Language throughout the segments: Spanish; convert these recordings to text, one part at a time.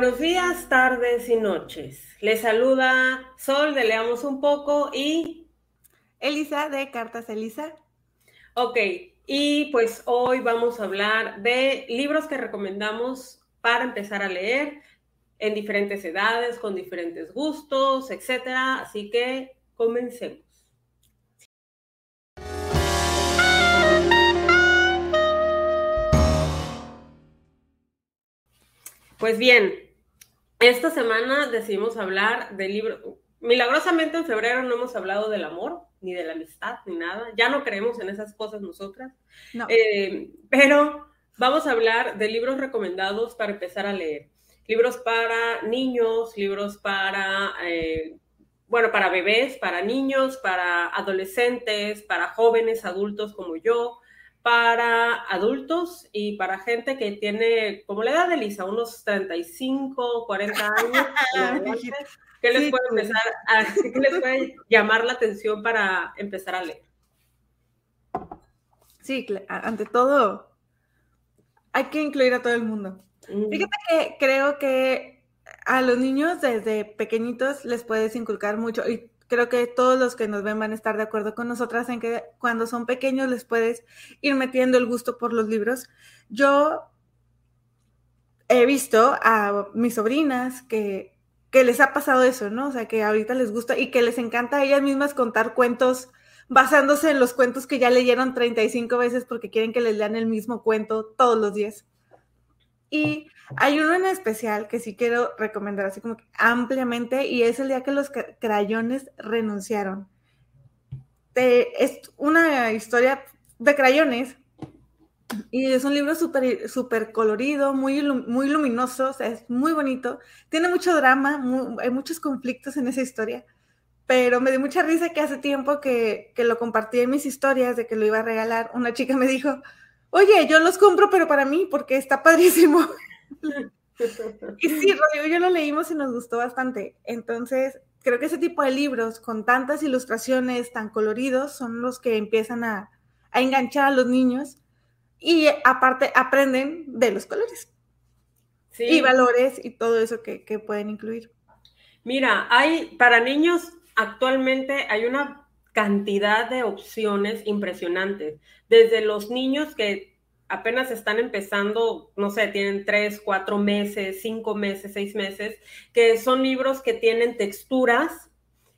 Buenos días, tardes y noches. Les saluda Sol de Leamos un poco y Elisa de Cartas Elisa. Ok, y pues hoy vamos a hablar de libros que recomendamos para empezar a leer en diferentes edades, con diferentes gustos, etcétera. Así que comencemos. Pues bien, esta semana decidimos hablar del libro. Milagrosamente en febrero no hemos hablado del amor, ni de la amistad, ni nada. Ya no creemos en esas cosas nosotras. Eh, pero vamos a hablar de libros recomendados para empezar a leer. Libros para niños, libros para, eh, bueno, para bebés, para niños, para adolescentes, para jóvenes, adultos como yo, para adultos y para gente que tiene, como la edad de Lisa, unos 35, 40 años, que les puede empezar a, que les puede llamar la atención para empezar a leer. Sí, ante todo, hay que incluir a todo el mundo. Fíjate que creo que a los niños desde pequeñitos les puedes inculcar mucho y creo que todos los que nos ven van a estar de acuerdo con nosotras en que cuando son pequeños les puedes ir metiendo el gusto por los libros. Yo he visto a mis sobrinas que, que les ha pasado eso, ¿no? O sea, que ahorita les gusta y que les encanta a ellas mismas contar cuentos basándose en los cuentos que ya leyeron 35 veces porque quieren que les lean el mismo cuento todos los días. Y hay uno en especial que sí quiero recomendar así como que ampliamente y es el día que los crayones renunciaron. es una historia de crayones y es un libro súper super colorido, muy, muy luminoso, es muy bonito. Tiene mucho drama, hay muchos conflictos en esa historia, pero me dio mucha risa que hace tiempo que, que lo compartí en mis historias de que lo iba a regalar. Una chica me dijo, oye, yo los compro, pero para mí, porque está padrísimo. y sí, Rodrigo yo lo leímos y nos gustó bastante. Entonces, creo que ese tipo de libros con tantas ilustraciones tan coloridos son los que empiezan a, enganchar a los niños y aparte aprenden de los colores y valores y todo eso que, que pueden incluir. Mira, hay para niños actualmente hay una cantidad de opciones impresionantes. Desde los niños que apenas están empezando, no sé, tienen tres, cuatro meses, cinco meses, seis meses, que son libros que tienen texturas.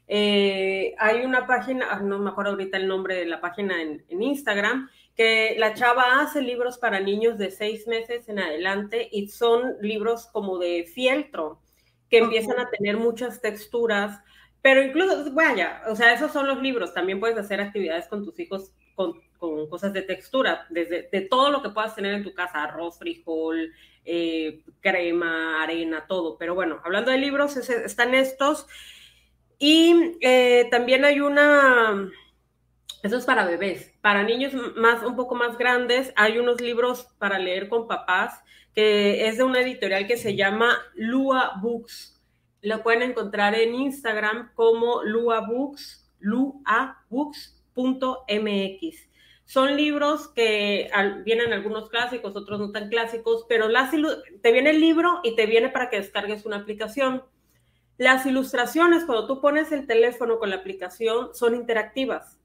Eh, hay una página, ah, no me acuerdo ahorita el nombre de la página en, Instagram, que la chava hace libros para niños de seis meses en adelante y son libros como de fieltro, que empiezan a tener muchas texturas, pero incluso, vaya, o sea, esos son los libros, también puedes hacer actividades con tus hijos con con cosas de textura, desde de todo lo que puedas tener en tu casa, arroz, frijol, eh, crema, arena, todo. Pero bueno, hablando de libros, están estos. Y eh, también hay una, eso es para bebés, para niños más, un poco más grandes, hay unos libros para leer con papás, que es de una editorial que se llama Lua Books. Lo pueden encontrar en Instagram como Lua Books, luabooks.mx. Son libros que vienen algunos clásicos, otros no tan clásicos, pero las te viene el libro y te viene para que descargues una aplicación. Las ilustraciones, cuando tú pones el teléfono con la aplicación, son interactivas.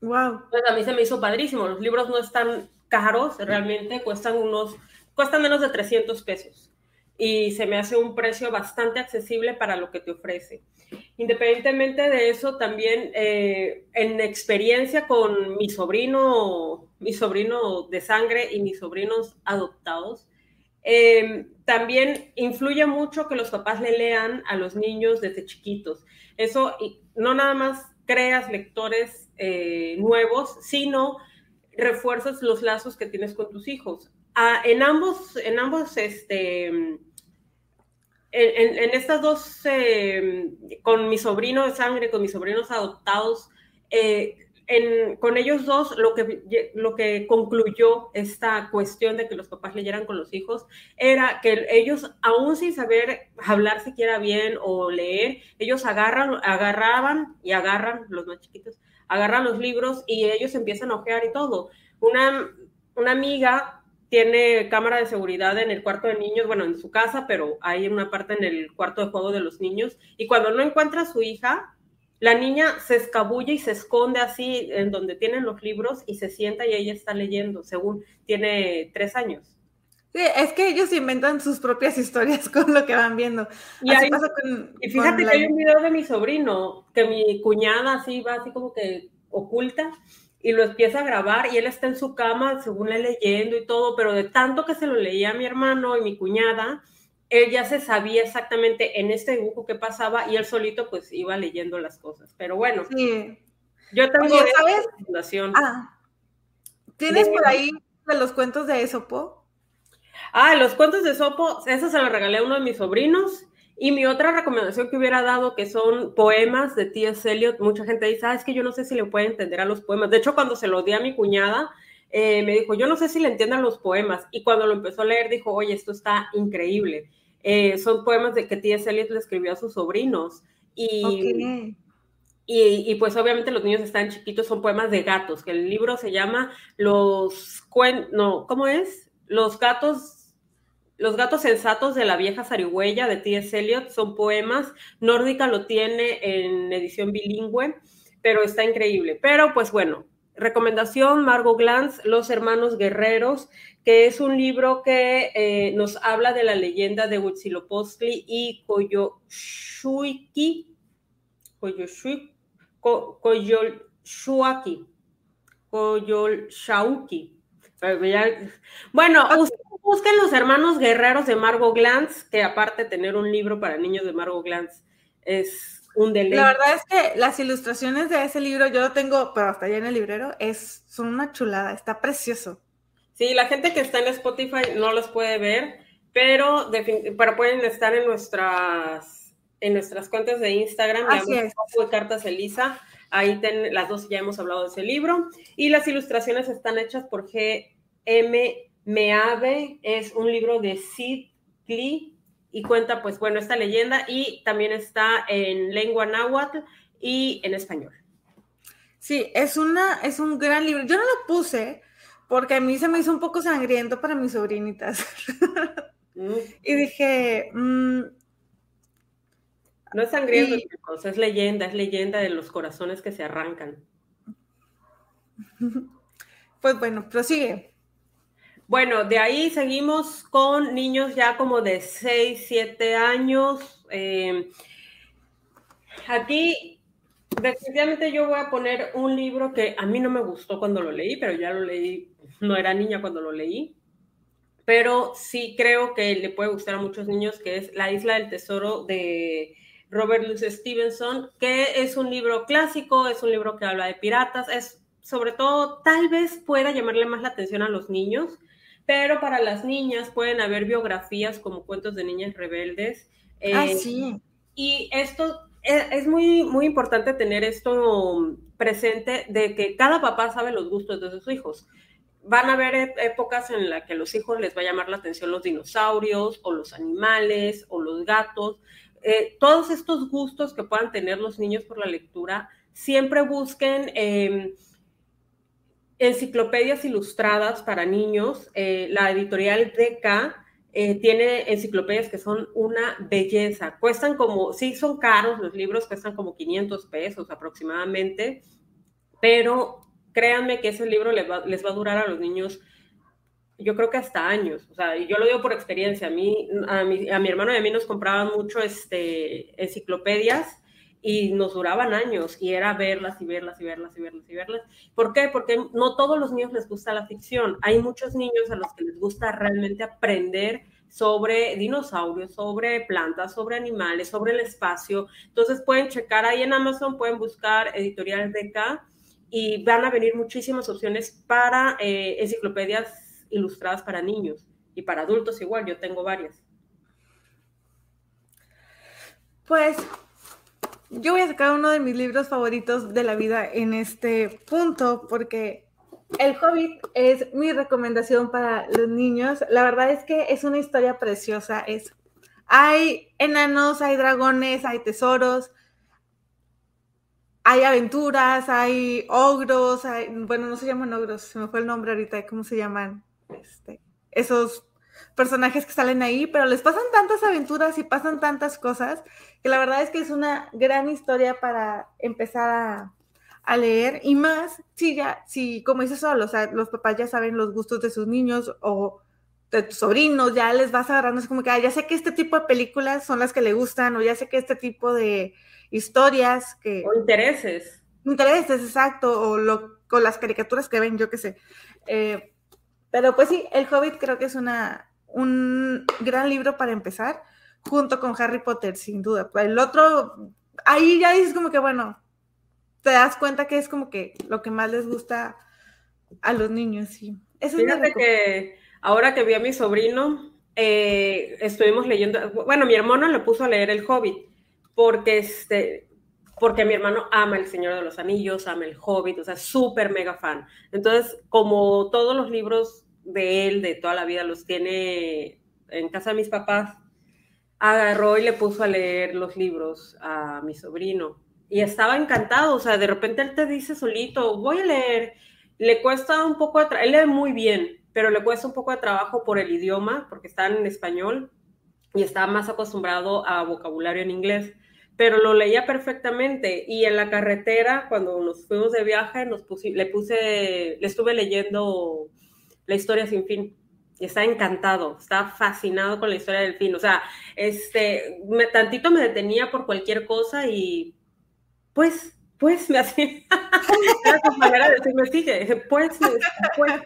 Wow. Pues a mí se me hizo padrísimo. Los libros no están caros, realmente cuestan unos, cuestan menos de 300 pesos y se me hace un precio bastante accesible para lo que te ofrece. Independientemente de eso, también eh, en experiencia con mi sobrino, mi sobrino de sangre y mis sobrinos adoptados, em, también influye mucho que los papás le lean a los niños desde chiquitos. Eso no nada más creas lectores eh, nuevos, sino refuerzas los lazos que tienes con tus hijos. Ah, en ambos, en ambos este, en, estas dos, eh, con mi sobrino de sangre, con mis sobrinos adoptados, eh, con ellos dos, lo que, lo que concluyó esta cuestión de que los papás leyeran con los hijos era que ellos, aún sin saber hablar siquiera bien o leer, ellos agarran, agarraban y agarran, los más chiquitos, agarran los libros y ellos empiezan a ojear y todo. Una, una amiga tiene cámara de seguridad en el cuarto de niños, bueno, en su casa, pero hay una parte en el cuarto de juego de los niños. Y cuando no encuentra a su hija, la niña se escabulle y se esconde así en donde tienen los libros y se sienta y ella está leyendo, según tiene tres años. Sí, es que ellos inventan sus propias historias con lo que van viendo. Y, y fíjate que hay un video de mi sobrino, que mi cuñada así va así como que oculta y lo empieza a grabar y él está en su cama, según él leyendo y todo, pero de tanto que se lo leía a mi hermano y mi cuñada, él ya se sabía exactamente en este dibujo qué pasaba y él solito pues iba leyendo las cosas. Pero bueno, sí. yo tengo ¿sabes? Ah, ¿Tienes por ahí de los cuentos de Esopo? Ah, los cuentos de Esopo, eso se lo regalé a uno de mis sobrinos y mi otra recomendación que hubiera dado, que son poemas de T.S. Eliot, mucha gente dice, ah, es que yo no sé si le puede entender a los poemas. De hecho, cuando se lo di a mi cuñada, eh, me dijo, yo no sé si le entiendan los poemas. Y cuando lo empezó a leer, dijo, oye, esto está increíble. Eh, son poemas de que T.S. Eliot le escribió a sus sobrinos. Y, y, y, pues obviamente los niños están chiquitos, son poemas de gatos, que el libro se llama Los cuentos, no, ¿cómo es? Los gatos los gatos sensatos de la vieja zarigüeya de T.S. Eliot son poemas. Nórdica lo tiene en edición bilingüe, pero está increíble. Pero pues bueno, recomendación, Margot Glantz, Los Hermanos Guerreros, que es un libro que eh, nos habla de la leyenda de Huitzilopochtli y Koyoshuiki, Koyoshuiki, Koyolshuaki, Koyolshauki. Bueno, busquen los hermanos guerreros de Margot Glantz, que aparte de tener un libro para niños de Margot Glantz, es un deleite. La verdad es que las ilustraciones de ese libro, yo lo tengo, pero hasta allá en el librero, es, son una chulada, está precioso. Sí, la gente que está en Spotify no los puede ver, pero, pero pueden estar en nuestras, en nuestras cuentas de Instagram, Así es. de Cartas Elisa. Ahí ten, las dos ya hemos hablado de ese libro. Y las ilustraciones están hechas por G.M. Meave es un libro de Sid Klee y cuenta, pues bueno, esta leyenda y también está en lengua náhuatl y en español. Sí, es, una, es un gran libro. Yo no lo puse porque a mí se me hizo un poco sangriento para mis sobrinitas. Mm. y dije... Mm, no es sangriento, es leyenda, es leyenda de los corazones que se arrancan. Pues bueno, prosigue. Bueno, de ahí seguimos con niños ya como de 6, 7 años. Eh, aquí, definitivamente yo voy a poner un libro que a mí no me gustó cuando lo leí, pero ya lo leí, no era niña cuando lo leí, pero sí creo que le puede gustar a muchos niños, que es La Isla del Tesoro de Robert Louis Stevenson, que es un libro clásico, es un libro que habla de piratas, es sobre todo, tal vez pueda llamarle más la atención a los niños pero para las niñas pueden haber biografías como cuentos de niñas rebeldes. ah, eh, sí. Y esto e, es, muy, muy importante tener esto presente de que cada papá sabe los gustos de sus hijos. Van a haber épocas en las que a los hijos les va a llamar la atención los dinosaurios o los animales o los gatos. Eh, todos estos gustos que puedan tener los niños por la lectura, siempre busquen em, enciclopedias ilustradas para niños. Eh, la editorial DK eh, tiene enciclopedias que son una belleza. Cuestan como, sí, son caros, los libros cuestan como 500 pesos aproximadamente, pero créanme que ese libro les va, les va a durar a los niños yo creo que hasta años, o sea, yo lo digo por experiencia, a mí, a mi, a mi hermano y a mí nos compraban mucho este, enciclopedias y nos duraban años y era verlas y verlas y verlas y verlas y verlas. ¿Por qué? Porque no todos los niños les gusta la ficción. Hay muchos niños a los que les gusta realmente aprender sobre dinosaurios, sobre plantas, sobre animales, sobre el espacio. Entonces pueden checar ahí en Amazon, pueden buscar editorial DK y van a venir muchísimas opciones para eh, enciclopedias ilustradas para niños y para adultos igual. Yo tengo varias. Pues yo voy a sacar uno de mis libros favoritos de la vida en este punto porque El Hobbit es mi recomendación para los niños. La verdad es que es una historia preciosa. Es, hay enanos, hay dragones, hay tesoros, hay aventuras, hay ogros, hay, bueno, no se llaman ogros, se me fue el nombre ahorita, ¿cómo se llaman? Este, esos personajes que salen ahí, pero les pasan tantas aventuras y pasan tantas cosas que la verdad es que es una gran historia para empezar a, a leer y más si ya, si como dices solo, o sea, los papás ya saben los gustos de sus niños o de tus sobrinos, ya les vas agarrando, es como que ya sé que este tipo de películas son las que le gustan o ya sé que este tipo de historias que... O intereses. Intereses, exacto, o lo, con las caricaturas que ven, yo qué sé. Eh, pero pues sí, El Hobbit creo que es una, un gran libro para empezar, junto con Harry Potter, sin duda. El otro, ahí ya dices como que, bueno, te das cuenta que es como que lo que más les gusta a los niños, sí. Eso Fíjate que ahora que vi a mi sobrino, eh, estuvimos leyendo, bueno, mi hermano le puso a leer El Hobbit, porque este, porque mi hermano ama El Señor de los Anillos, ama El Hobbit, o sea, súper mega fan. Entonces, como todos los libros de él, de toda la vida, los tiene en casa de mis papás, agarró y le puso a leer los libros a mi sobrino. Y estaba encantado, o sea, de repente él te dice solito, voy a leer, le cuesta un poco, de él lee muy bien, pero le cuesta un poco de trabajo por el idioma, porque está en español y está más acostumbrado a vocabulario en inglés, pero lo leía perfectamente. Y en la carretera, cuando nos fuimos de viaje, nos le puse, le estuve leyendo la historia sin fin. Está encantado, está fascinado con la historia del fin. O sea, este, me, tantito me detenía por cualquier cosa y pues, pues, me hacía, era su manera de decirme, sigue, pues, pues.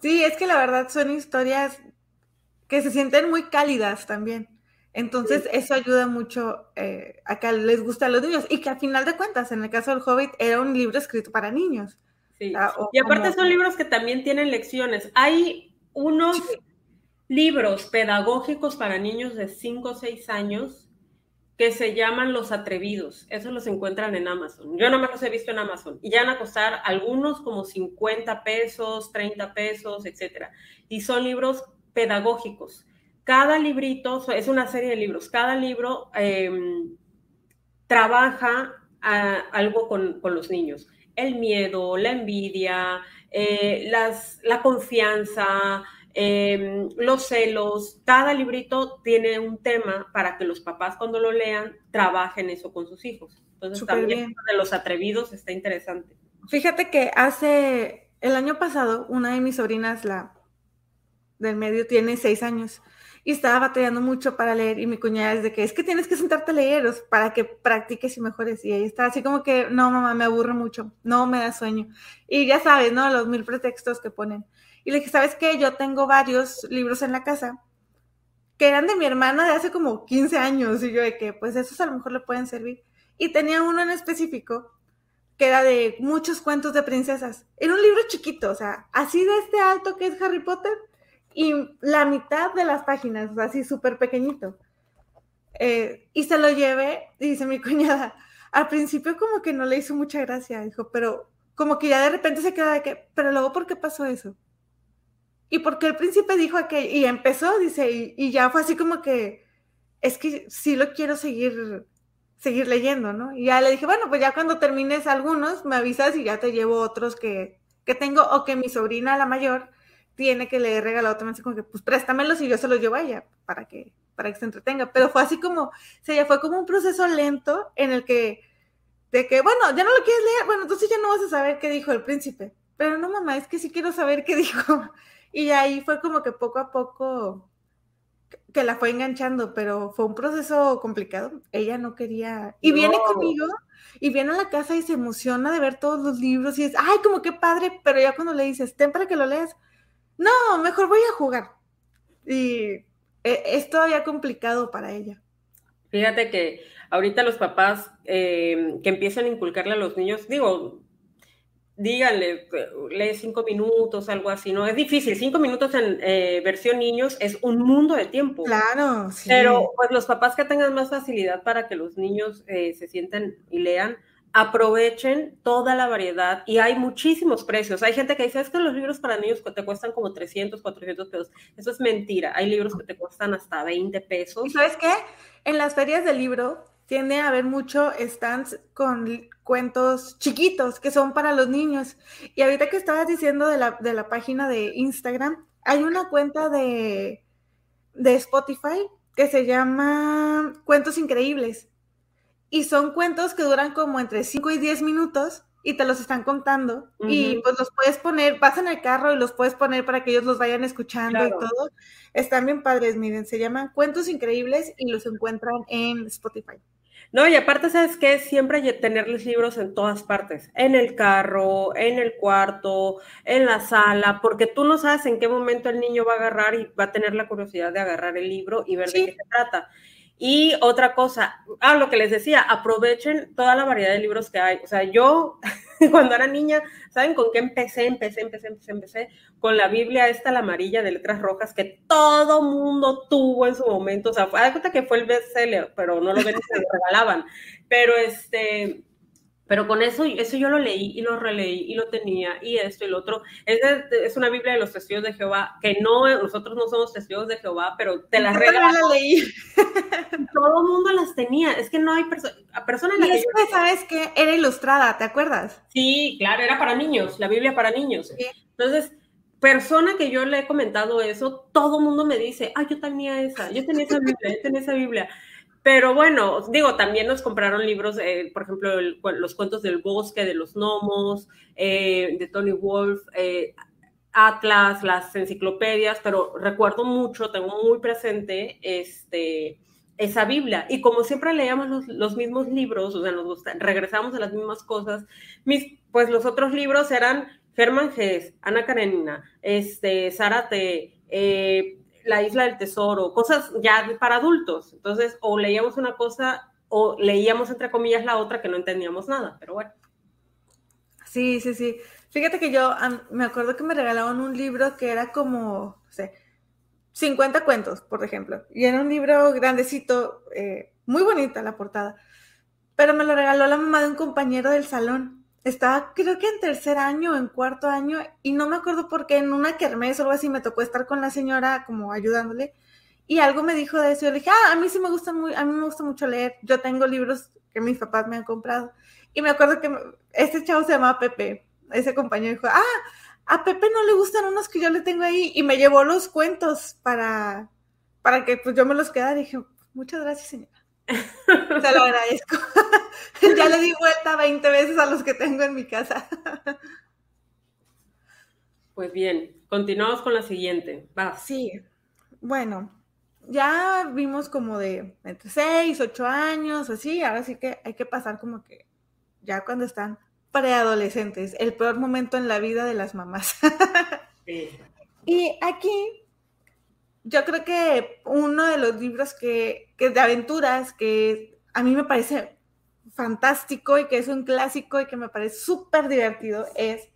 Sí, es que la verdad son historias que se sienten muy cálidas también. Entonces, eso ayuda mucho eh, a que les guste a los niños. Y que al final de cuentas, en el caso del Hobbit, era un libro escrito para niños. Sí. y aparte son libros que también tienen lecciones. Hay unos libros pedagógicos para niños de 5 o 6 años que se llaman Los Atrevidos. Esos los encuentran en Amazon. Yo no me los he visto en Amazon. Y ya van a costar algunos como 50 pesos, 30 pesos, etc. Y son libros pedagógicos. Cada librito, es una serie de libros, cada libro em, trabaja algo con, los niños. El miedo, la envidia, eh, las, la confianza, Em, los celos, cada librito tiene un tema para que los papás cuando lo lean trabajen eso con sus hijos. Entonces también de los atrevidos está interesante. Fíjate que hace el año pasado una de mis sobrinas, la del medio, tiene seis años y estaba batallando mucho para leer y mi cuñada es de que es que tienes que sentarte a leer para que practiques y mejores y ella está así como que no mamá me aburre mucho, no me da sueño y ya sabes, ¿no? Los mil pretextos que ponen. Y le dije, ¿sabes qué? Yo tengo varios libros en la casa que eran de mi hermana de hace como 15 años. Y yo de que, pues esos a lo mejor le pueden servir. Y tenía uno en específico que era de muchos cuentos de princesas. Era un libro chiquito, o sea, así de este alto que es Harry Potter y la mitad de las páginas, o sea, así súper pequeñito. Eh, y se lo llevé, dice mi cuñada, al principio como que no le hizo mucha gracia, dijo, pero como que ya de repente se queda de que, pero luego, ¿por qué pasó eso? y porque el príncipe dijo que, y empezó, dice, y, ya fue así como que, es que sí lo quiero seguir, seguir leyendo, ¿no? Y ya le dije, bueno, pues ya cuando termines algunos, me avisas y ya te llevo otros que, que tengo, o que mi sobrina, la mayor, tiene que leer regalado también, así como que, pues préstamelos y yo se los llevo a ella, para que, para que se entretenga. Pero fue así como, o sea, ya fue como un proceso lento en el que, de que, bueno, ya no lo quieres leer, bueno, entonces ya no vas a saber qué dijo el príncipe. Pero no, mamá, es que sí quiero saber qué dijo. Y ahí fue como que poco a poco que la fue enganchando, pero fue un proceso complicado. Ella no quería. Y viene conmigo y viene a la casa y se emociona de ver todos los libros y es, ay, como qué padre, pero ya cuando le dices, ten para que lo leas, no, mejor voy a jugar. Y e, es todavía complicado para ella. Fíjate que ahorita los papás eh, que empiezan a inculcarle a los niños, digo, díganle, lee cinco minutos, algo así, ¿no? Es difícil, cinco minutos en eh, versión niños es un mundo de tiempo. Claro, sí. Pero pues los papás que tengan más facilidad para que los niños eh, se sienten y lean, aprovechen toda la variedad y hay muchísimos precios. Hay gente que dice, es que los libros para niños te cuestan como 300, 400 pesos. Eso es mentira. Hay libros que te cuestan hasta 20 pesos. ¿Y sabes qué? En las ferias del libro tiende a haber mucho stands con cuentos chiquitos que son para los niños. Y ahorita que estabas diciendo de la, de la página de Instagram, hay una cuenta de, de Spotify que se llama Cuentos Increíbles. Y son cuentos que duran como entre 5 y 10 minutos y te los están contando. Y pues los puedes poner, vas en el carro y los puedes poner para que ellos los vayan escuchando y todo. Están bien padres, miren, se llaman Cuentos Increíbles y los encuentran en Spotify. No, y aparte, ¿sabes qué? Siempre tenerles libros en todas partes, en el carro, en el cuarto, en la sala, porque tú no sabes en qué momento el niño va a agarrar y va a tener la curiosidad de agarrar el libro y ver de qué se trata. Y otra cosa, ah, lo que les decía, aprovechen toda la variedad de libros que hay. O sea, yo cuando era niña, ¿saben con qué empecé? Empecé, empecé, empecé, empecé con la Biblia esta, la amarilla de letras rojas, que todo mundo tuvo en su momento. O sea, fue, cuenta que fue el bestseller, pero no lo ven se lo regalaban. Pero este, pero con eso, eso yo lo leí y lo releí y lo tenía y esto y lo otro. Es, es una Biblia de los testigos de Jehová, que no, nosotros no somos testigos de Jehová, pero te las regalé. la leí. Todo el mundo las tenía. Es que no hay perso personas... Y es que, ¿sabes que Era ilustrada, ¿te acuerdas? Sí, claro, era para niños, la Biblia para niños. Entonces, persona que yo le he comentado eso, todo el mundo me dice, ah, yo tenía esa, yo tenía esa Biblia, yo tenía esa Biblia. Pero bueno, digo, también nos compraron libros, eh, por ejemplo, los cuentos del bosque, de los gnomos, eh, de Tony Wolf, eh, Atlas, las enciclopedias, pero recuerdo mucho, tengo muy presente este, esa Biblia. Y como siempre leíamos los, mismos libros, o sea, nos regresamos a las mismas cosas, mis, pues los otros libros eran Germán Gess, Ana Karenina, este, Zárate, la isla del tesoro, cosas ya para adultos. Entonces, o leíamos una cosa o leíamos entre comillas la otra que no entendíamos nada, pero bueno. Sí, sí, sí. Fíjate que yo me acuerdo que me regalaban un libro que era como, no sé, 50 cuentos, por ejemplo. Y era un libro grandecito, eh, muy bonita la portada. Pero me lo regaló la mamá de un compañero del salón estaba creo que en tercer año, en cuarto año, y no me acuerdo por qué, en una kermés o algo así, me tocó estar con la señora como ayudándole, y algo me dijo de eso, y yo le dije, ah, a mí sí me gusta muy, a mí me gusta mucho leer, yo tengo libros que mis papás me han comprado, y me acuerdo que este chavo se llamaba Pepe, ese compañero dijo, ah, a Pepe no le gustan unos que yo le tengo ahí, y me llevó los cuentos para, para que pues yo me los quedara, dije, muchas gracias señora. Te lo agradezco. ya le di vuelta 20 veces a los que tengo en mi casa. pues bien, continuamos con la siguiente. Va. Sí. Bueno, ya vimos como de entre 6, 8 años, así, ahora sí que hay que pasar como que ya cuando están preadolescentes, el peor momento en la vida de las mamás. Y aquí yo creo que uno de los libros que, que de aventuras que a mí me parece fantástico y que es un clásico y que me parece súper divertido es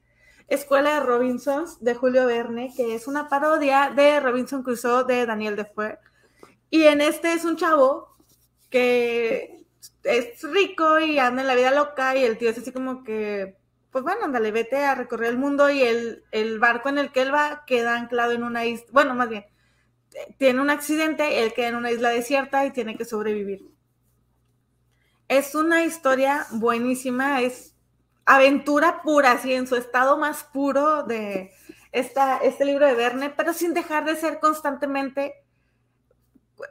Escuela de Robinsons de Julio Verne, que es una parodia de Robinson Crusoe de Daniel Defoe. Y en este es un chavo que es rico y anda en la vida loca y el tío es así como que, pues bueno, ándale, vete a recorrer el mundo y el, el barco en el que él va queda anclado en una isla, bueno, más bien, tiene un accidente, él queda en una isla desierta y tiene que sobrevivir. Es una historia buenísima, es aventura pura, así en su estado más puro de esta, este libro de Verne, pero sin dejar de ser constantemente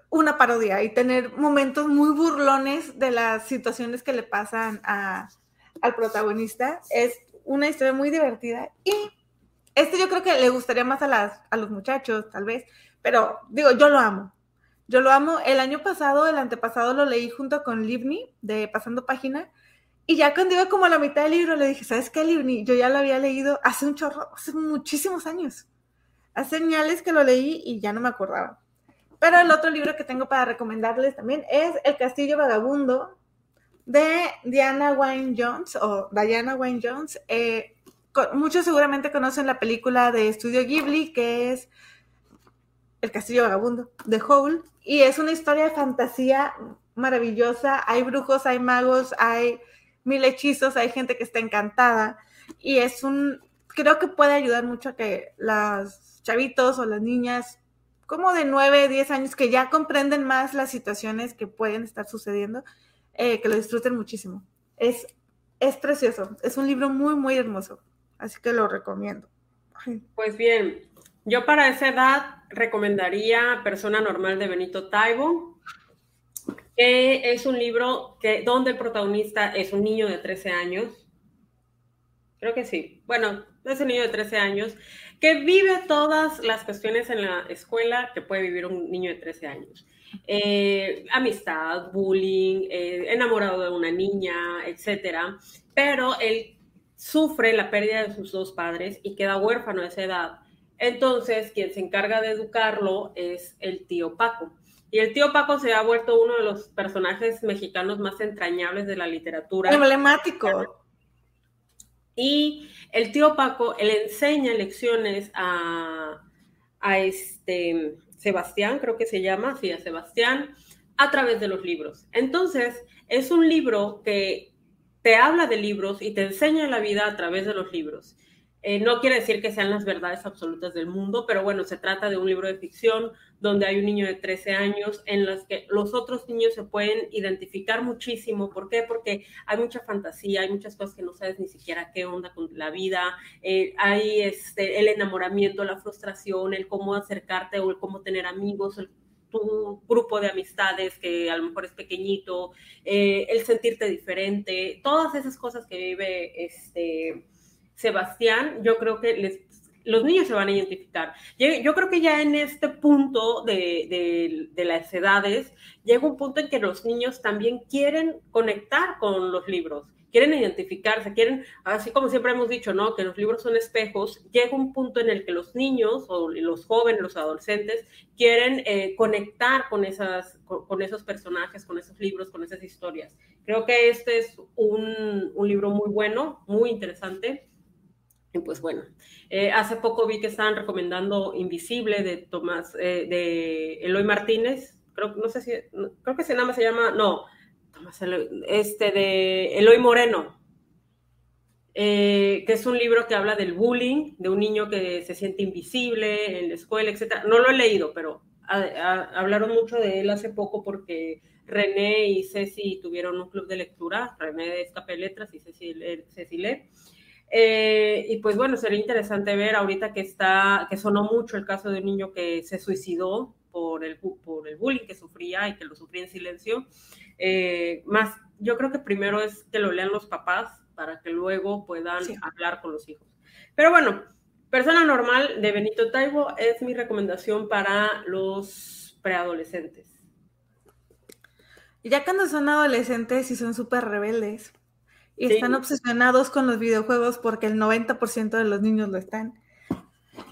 una parodia y tener momentos muy burlones de las situaciones que le pasan al protagonista. Es una historia muy divertida y este yo creo que le gustaría más a, las, a los muchachos, tal vez, pero digo, yo lo amo. Yo lo amo. El año pasado, el antepasado, lo leí junto con Livni de Pasando Página. Y ya cuando iba como a la mitad del libro, le dije, ¿sabes qué, Livni? Yo ya lo había leído hace un chorro, hace muchísimos años. Hace señales que lo leí y ya no me acordaba. Pero el otro libro que tengo para recomendarles también es El Castillo Vagabundo de Diana Wayne Jones o Diana Wayne Jones. Eh, muchos seguramente conocen la película de Estudio Ghibli que es el Castillo Vagabundo, de Howl, y es una historia de fantasía maravillosa. Hay brujos, hay magos, hay mil hechizos, hay gente que está encantada, y es un, creo que puede ayudar mucho a que las chavitos o las niñas como de 9, 10 años que ya comprenden más las situaciones que pueden estar sucediendo, eh, que lo disfruten muchísimo. Es, es precioso, es un libro muy, muy hermoso, así que lo recomiendo. Pues bien, yo para esa edad recomendaría Persona Normal de Benito Taibo, que es un libro que, donde el protagonista es un niño de 13 años. Creo que sí. Bueno, es un niño de 13 años que vive todas las cuestiones en la escuela que puede vivir un niño de 13 años. Eh, amistad, bullying, eh, enamorado de una niña, etcétera. Pero él sufre la pérdida de sus dos padres y queda huérfano a esa edad. Entonces, quien se encarga de educarlo es el tío Paco. Y el tío Paco se ha vuelto uno de los personajes mexicanos más entrañables de la literatura. Emblemático. Y el tío Paco le enseña lecciones a, a este Sebastián, creo que se llama, sí, a Sebastián, a través de los libros. Entonces, es un libro que te habla de libros y te enseña la vida a través de los libros. Eh, no quiere decir que sean las verdades absolutas del mundo, pero bueno, se trata de un libro de ficción donde hay un niño de 13 años en los que los otros niños se pueden identificar muchísimo. ¿Por qué? Porque hay mucha fantasía, hay muchas cosas que no sabes ni siquiera qué onda con la vida, eh, hay este, el enamoramiento, la frustración, el cómo acercarte o el cómo tener amigos, el tu grupo de amistades que a lo mejor es pequeñito, eh, el sentirte diferente, todas esas cosas que vive este Sebastián, yo creo que los niños se van a identificar. Yo, creo que ya en este punto de, las edades, llega un punto en que los niños también quieren conectar con los libros, quieren identificarse, quieren, así como siempre hemos dicho, ¿no? Que los libros son espejos, llega un punto en el que los niños o los jóvenes, los adolescentes, quieren eh, conectar con, esas, con, esos personajes, con esos libros, con esas historias. Creo que este es un, libro muy bueno, muy interesante pues bueno, eh, hace poco vi que estaban recomendando Invisible de Tomás, eh, de Eloy Martínez, creo, no sé si, creo que ese nada más se llama, no, Tomás este de Eloy Moreno, eh, que es un libro que habla del bullying, de un niño que se siente invisible en la escuela, etcétera. No lo he leído, pero hablaron mucho de él hace poco porque René y Ceci tuvieron un club de lectura, René de Escape Letras y Ceci, Ceci lee. Eh, y pues bueno, sería interesante ver ahorita que está, que sonó mucho el caso de un niño que se suicidó por el, por el bullying que sufría y que lo sufría en silencio. Eh, más, yo creo que primero es que lo lean los papás para que luego puedan hablar con los hijos. Pero bueno, Persona Normal de Benito Taibo es mi recomendación para los preadolescentes. Ya cuando son adolescentes y son súper rebeldes, y están obsesionados con los videojuegos porque el 90% de los niños lo están.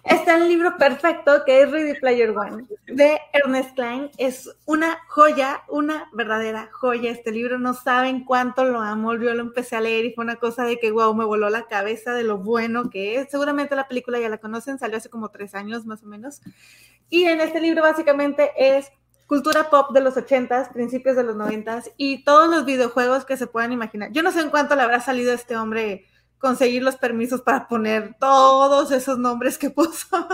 Está el libro perfecto que es Ready Player One de Ernest Klein. Es una joya, una verdadera joya. Este libro no saben cuánto lo amo. Yo lo empecé a leer y fue una cosa de que, wow, me voló la cabeza de lo bueno que es. Seguramente la película ya la conocen, salió hace como tres años más o menos. Y en este libro básicamente es cultura pop de los 80 principios de los 90 y todos los videojuegos que se puedan imaginar. Yo no sé en cuánto le habrá salido a este hombre conseguir los permisos para poner todos esos nombres que puso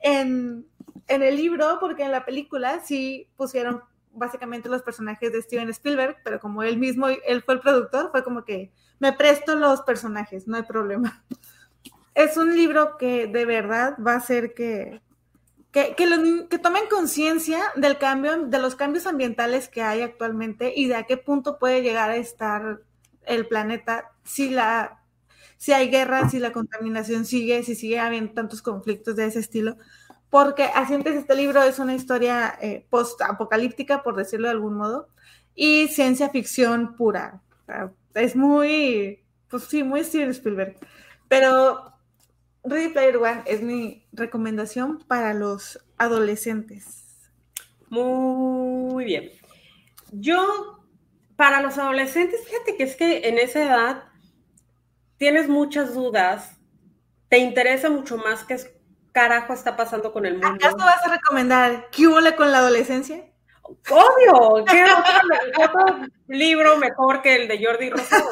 en, en el libro, porque en la película sí pusieron básicamente los personajes de Steven Spielberg, pero como él mismo, él fue el productor, fue como que me presto los personajes, no hay problema. Es un libro que de verdad va a hacer que, que, que, tomen conciencia del cambio, de los cambios ambientales que hay actualmente y de a qué punto puede llegar a estar el planeta si la si hay guerra, si la contaminación sigue, si sigue habiendo tantos conflictos de ese estilo. Porque empieza este libro, es una historia eh, post-apocalíptica, por decirlo de algún modo, y ciencia ficción pura. es muy, pues sí, muy Steven Spielberg. Pero Ready Player One es mi recomendación para los adolescentes. Muy bien. Yo, para los adolescentes, fíjate que es que en esa edad tienes muchas dudas, te interesa mucho más qué carajo está pasando con el mundo. ¿Acaso vas a recomendar qué huele con la adolescencia? Obvio, ¿qué otro, libro mejor que el de Jordi Rosado?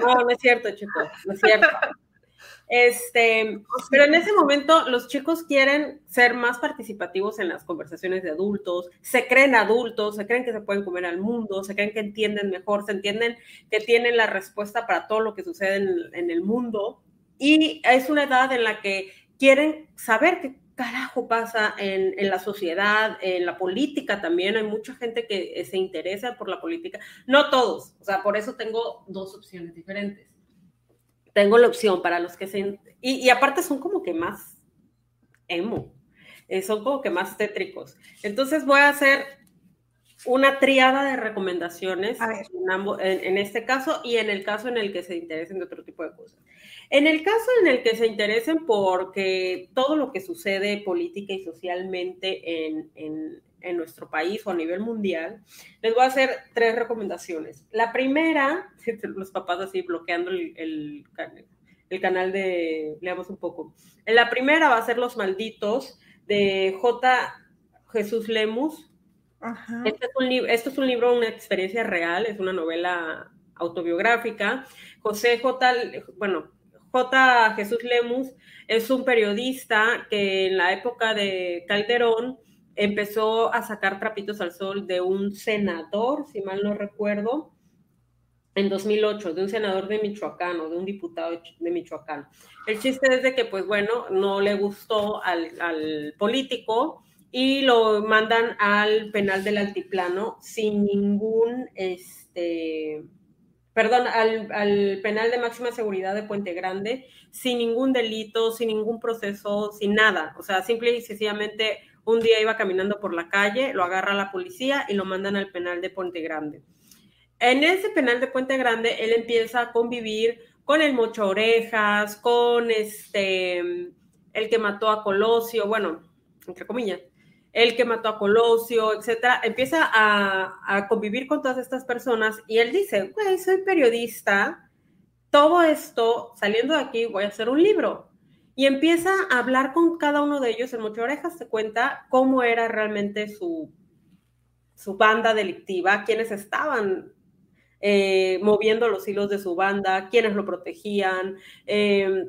No, no es cierto, chicos, no es cierto. Este, pero en ese momento los chicos quieren ser más participativos en las conversaciones de adultos, se creen adultos, se creen que se pueden comer al mundo, se creen que entienden mejor, se entienden que tienen la respuesta para todo lo que sucede en, el mundo. Y es una edad en la que quieren saber qué carajo pasa en, en, la sociedad, en la política también. Hay mucha gente que se interesa por la política. No todos, o sea, por eso tengo dos opciones diferentes tengo la opción para los que se... Y, aparte son como que más emo, eh, son como que más tétricos. Entonces voy a hacer una triada de recomendaciones en, en, este caso y en el caso en el que se interesen de otro tipo de cosas. En el caso en el que se interesen porque todo lo que sucede política y socialmente en, en nuestro país o a nivel mundial, les voy a hacer tres recomendaciones. La primera, los papás así bloqueando el, el, canal de, leamos un poco. La primera va a ser Los Malditos de J. Jesús Lemus. Este es un esto es un libro, una experiencia real, es una novela autobiográfica. José J. Bueno, J. Jesús Lemus es un periodista que en la época de Calderón empezó a sacar trapitos al sol de un senador, si mal no recuerdo, en 2008, de un senador de Michoacán o de un diputado de Michoacán. El chiste es de que, pues bueno, no le gustó al, político y lo mandan al penal del altiplano sin ningún, este, perdón, al, al, penal de máxima seguridad de Puente Grande, sin ningún delito, sin ningún proceso, sin nada. O sea, simple y sencillamente un día iba caminando por la calle, lo agarra la policía y lo mandan al penal de Puente Grande. En ese penal de Puente Grande, él empieza a convivir con el mocho orejas, con este, el que mató a Colosio, bueno, entre comillas, el que mató a Colosio, etcétera, empieza a, a convivir con todas estas personas y él dice, güey, soy periodista, todo esto, saliendo de aquí, voy a hacer un libro y empieza a hablar con cada uno de ellos. En Mocho Orejas se cuenta cómo era realmente su, su banda delictiva, quiénes estaban eh, moviendo los hilos de su banda, quiénes lo protegían, eh,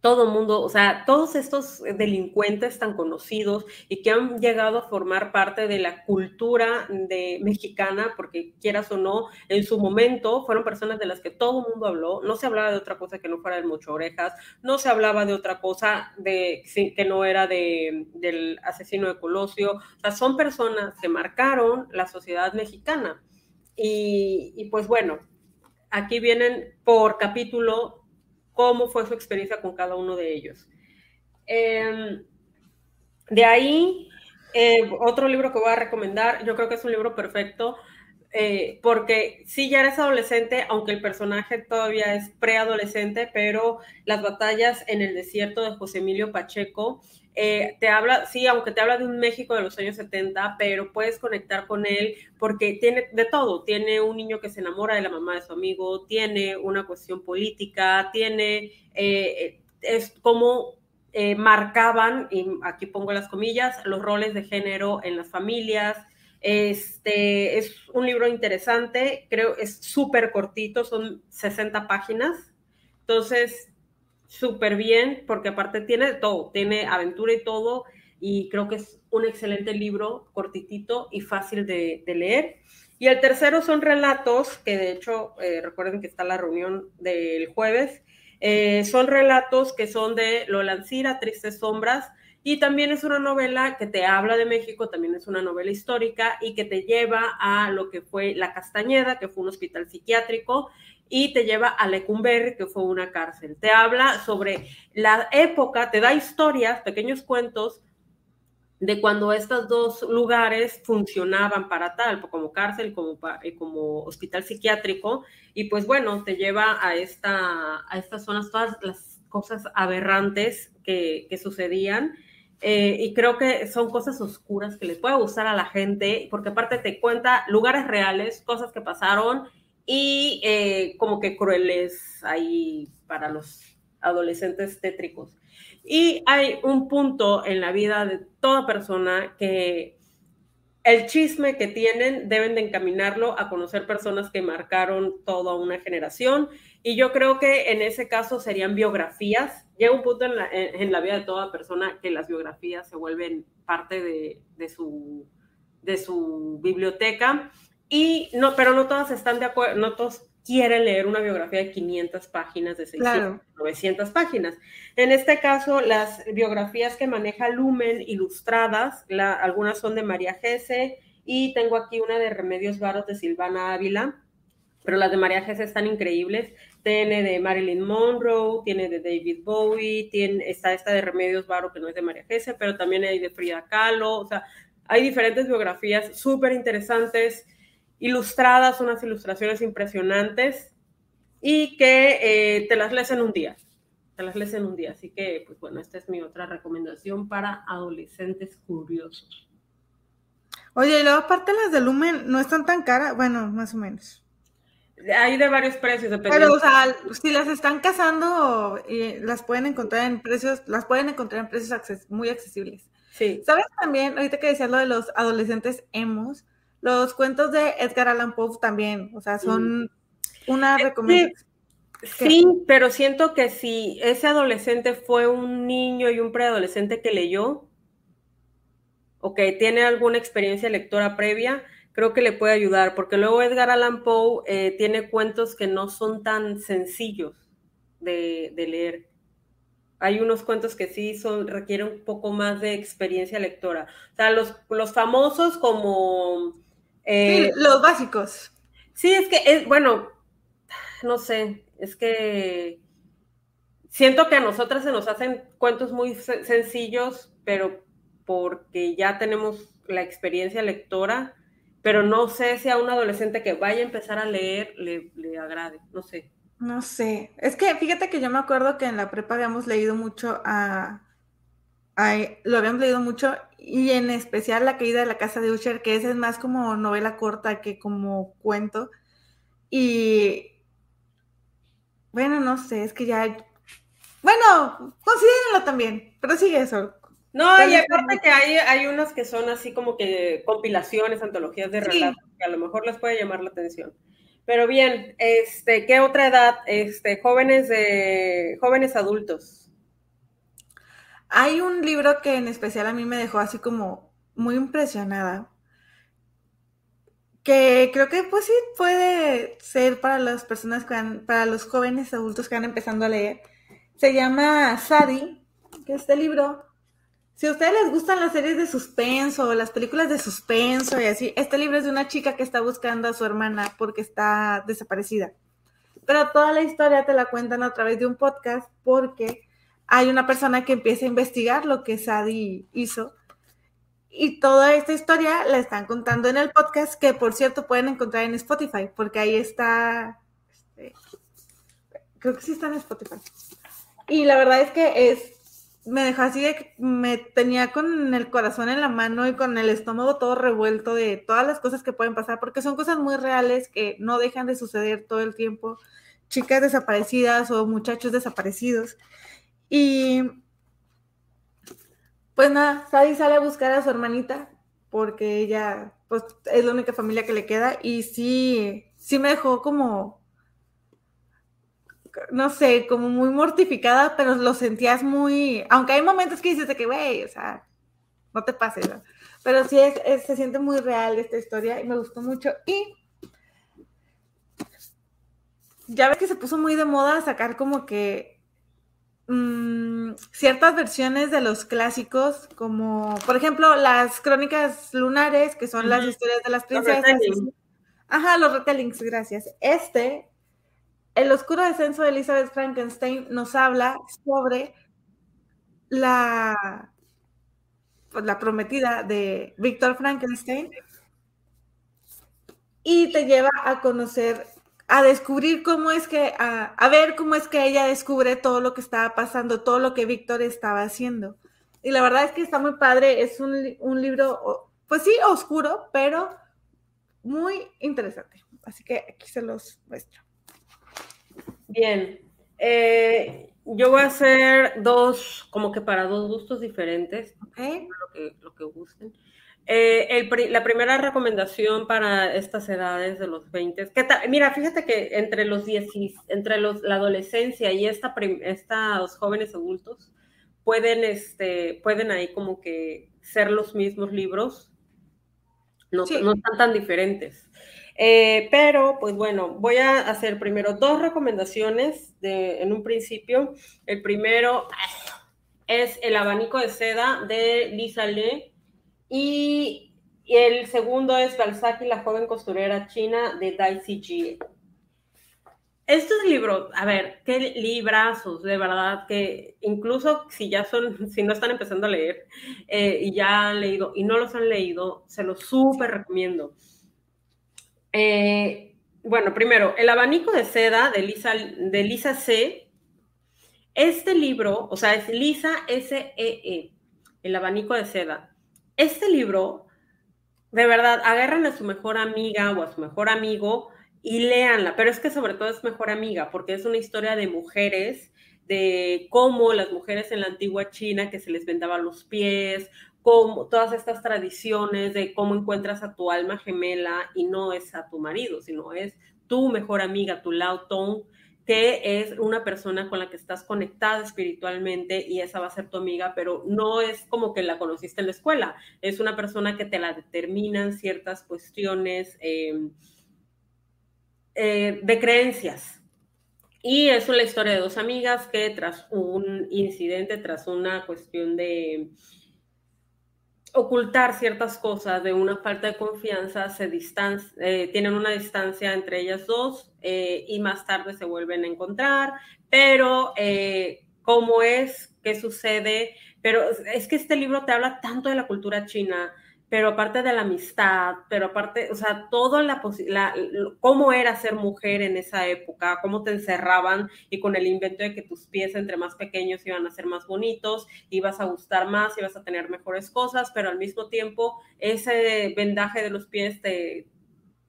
todo mundo, o sea, todos estos delincuentes tan conocidos y que han llegado a formar parte de la cultura de mexicana, porque quieras o no, en su momento fueron personas de las que todo el mundo habló, no se hablaba de otra cosa que no fuera de mucho orejas, no se hablaba de otra cosa de que no era de, del asesino de Colosio, o sea, son personas que marcaron la sociedad mexicana. Y, y pues bueno, aquí vienen por capítulo cómo fue su experiencia con cada uno de ellos. Em, de ahí, eh, otro libro que voy a recomendar, yo creo que es un libro perfecto, eh, porque sí, ya eres adolescente, aunque el personaje todavía es preadolescente, pero las batallas en el desierto de José Emilio Pacheco eh, te habla, sí, aunque te habla de un México de los años 70, pero puedes conectar con él porque tiene de todo. Tiene un niño que se enamora de la mamá de su amigo, tiene una cuestión política, tiene, eh, es como eh, marcaban, y aquí pongo las comillas, los roles de género en las familias. Este es un libro interesante, creo, es súper cortito, son 60 páginas. Entonces, súper bien, porque aparte tiene todo, tiene aventura y todo, y creo que es un excelente libro, cortitito y fácil de, leer. Y el tercero son relatos, que de hecho, eh, recuerden que está la reunión del jueves, eh, son relatos que son de Lola Ancira, Tristes Sombras, y también es una novela que te habla de México, también es una novela histórica y que te lleva a lo que fue La Castañeda, que fue un hospital psiquiátrico, y te lleva a Lecumberri, que fue una cárcel. Te habla sobre la época, te da historias, pequeños cuentos de cuando estos dos lugares funcionaban para tal, como cárcel, como, eh, como hospital psiquiátrico, y pues bueno, te lleva a, esta, a estas zonas todas las cosas aberrantes que, sucedían. Eh, y creo que son cosas oscuras que les puede gustar a la gente, porque aparte te cuenta lugares reales, cosas que pasaron y eh, como que crueles ahí para los adolescentes tétricos. Y hay un punto en la vida de toda persona que el chisme que tienen deben de encaminarlo a conocer personas que marcaron toda una generación. Y yo creo que en ese caso serían biografías. Llega un punto en la, en, la vida de toda persona que las biografías se vuelven parte de, de, su, de su biblioteca. Y no, pero no todas están de acuerdo, no todos quieren leer una biografía de 500 páginas, de 600, 900 páginas. En este caso, las biografías que maneja Lumen ilustradas, algunas son de María Gese y tengo aquí una de Remedios Varos de Silvana Ávila, pero las de María Gese están increíbles. Tiene de Marilyn Monroe, tiene de David Bowie, tiene, está esta de Remedios Varo que no es de María Gese, pero también hay de Frida Kahlo, o sea, hay diferentes biografías súper interesantes ilustradas, unas ilustraciones impresionantes y que eh, te las lees en un día. Te las lees en un día. Así que, pues bueno, esta es mi otra recomendación para adolescentes curiosos. Oye, y luego aparte las de Lumen no están tan caras, bueno, más o menos. Hay de varios precios, Pero, o sea, si las están cazando, las pueden encontrar en precios, las pueden encontrar en precios muy accesibles. Sí. ¿Sabes también, ahorita que decías lo de los adolescentes emos, los cuentos de Edgar Allan Poe también, o sea, son una recomendación. Sí, pero siento que si ese adolescente fue un niño y un preadolescente que leyó, o que tiene alguna experiencia lectora previa, creo que le puede ayudar, porque luego Edgar Allan Poe eh, tiene cuentos que no son tan sencillos de, leer. Hay unos cuentos que sí son, requieren un poco más de experiencia lectora. O sea, los, los famosos como eh, los básicos. Sí, es que, es, bueno, no sé, es que siento que a nosotras se nos hacen cuentos muy sencillos, pero porque ya tenemos la experiencia lectora, pero no sé si a un adolescente que vaya a empezar a leer le, le agrade, no sé. No sé, es que fíjate que yo me acuerdo que en la prepa habíamos leído mucho a, lo habíamos leído mucho y en especial La caída de la casa de Usher, que esa es más como novela corta que como cuento. Y bueno, no sé, es que ya... Bueno, considérenlo también, pero sigue eso. No, y aparte que hay, hay unas que son así como que compilaciones, antologías de relatos, que a lo mejor les puede llamar la atención. Pero bien, este, ¿qué otra edad? Este, jóvenes de, jóvenes adultos. Hay un libro que en especial a mí me dejó así como muy impresionada, que creo que pues sí puede ser para las personas que van, para los jóvenes adultos que van empezando a leer. Se llama Sadie, que este libro, si a ustedes les gustan las series de suspenso, las películas de suspenso y así, este libro es de una chica que está buscando a su hermana porque está desaparecida. Pero toda la historia te la cuentan a través de un podcast porque hay una persona que empieza a investigar lo que Sadie hizo. Y toda esta historia la están contando en el podcast, que por cierto pueden encontrar en Spotify, porque ahí está. Este, creo que sí está en Spotify. Y la verdad es que es. Me dejó así de me tenía con el corazón en la mano y con el estómago todo revuelto de todas las cosas que pueden pasar, porque son cosas muy reales que no dejan de suceder todo el tiempo. Chicas desaparecidas o muchachos desaparecidos. Y pues nada, Sadie sale a buscar a su hermanita porque ella pues es la única familia que le queda y sí, sí me dejó como, no sé, como muy mortificada, pero lo sentías muy, aunque hay momentos que dices de que, güey, o sea, no te pases, pero sí se siente muy real esta historia y me gustó mucho. Y ya ves que se puso muy de moda sacar como que Mm, ciertas versiones de los clásicos, como por ejemplo las crónicas lunares, que son las historias de las princesas. Ajá, los retellings, gracias. Este, El oscuro descenso de Elizabeth Frankenstein, nos habla sobre la, pues, la prometida de Víctor Frankenstein y te lleva a conocer a descubrir cómo es que, a, ver cómo es que ella descubre todo lo que estaba pasando, todo lo que Víctor estaba haciendo. Y la verdad es que está muy padre, es un, libro, pues sí, oscuro, pero muy interesante. Así que aquí se los muestro. Bien, eh, yo voy a hacer dos, como que para dos gustos diferentes, lo, que, lo que gusten. Eh, la primera recomendación para estas edades de los 20, que mira, fíjate que entre los 10, entre los, la adolescencia y esta estos jóvenes adultos pueden, este, pueden ahí como que ser los mismos libros, no, no están tan diferentes. Eh, pero, pues bueno, voy a hacer primero dos recomendaciones de, en un principio. El primero es El abanico de seda de Lisa Lee y, el segundo es Balzac y la joven costurera china de Daisy G. Estos libros, a ver, qué librazos, de verdad, que incluso si ya son, si no están empezando a leer eh, y ya han leído y no los han leído, se los súper recomiendo. Eh, bueno, primero, El abanico de seda de Lisa, de Lisa C. Este libro, o sea, es Lisa S-E-E, -E, El abanico de seda este libro, de verdad, agarran a su mejor amiga o a su mejor amigo y léanla, pero es que sobre todo es mejor amiga, porque es una historia de mujeres, de cómo las mujeres en la antigua China que se les vendaban los pies, como todas estas tradiciones de cómo encuentras a tu alma gemela y no es a tu marido, sino es tu mejor amiga, tu Lao Tong, que es una persona con la que estás conectada espiritualmente y esa va a ser tu amiga, pero no es como que la conociste en la escuela, es una persona que te la determinan ciertas cuestiones em, eh, de creencias. Y es una historia de dos amigas que tras un incidente, tras una cuestión de ocultar ciertas cosas de una falta de confianza, se eh, tienen una distancia entre ellas dos eh, y más tarde se vuelven a encontrar, pero eh, cómo es, qué sucede, pero es que este libro te habla tanto de la cultura china, pero aparte de la amistad, pero aparte, o sea, todo la, la, cómo era ser mujer en esa época, cómo te encerraban y con el invento de que tus pies entre más pequeños iban a ser más bonitos, ibas a gustar más, ibas a tener mejores cosas, pero al mismo tiempo ese vendaje de los pies te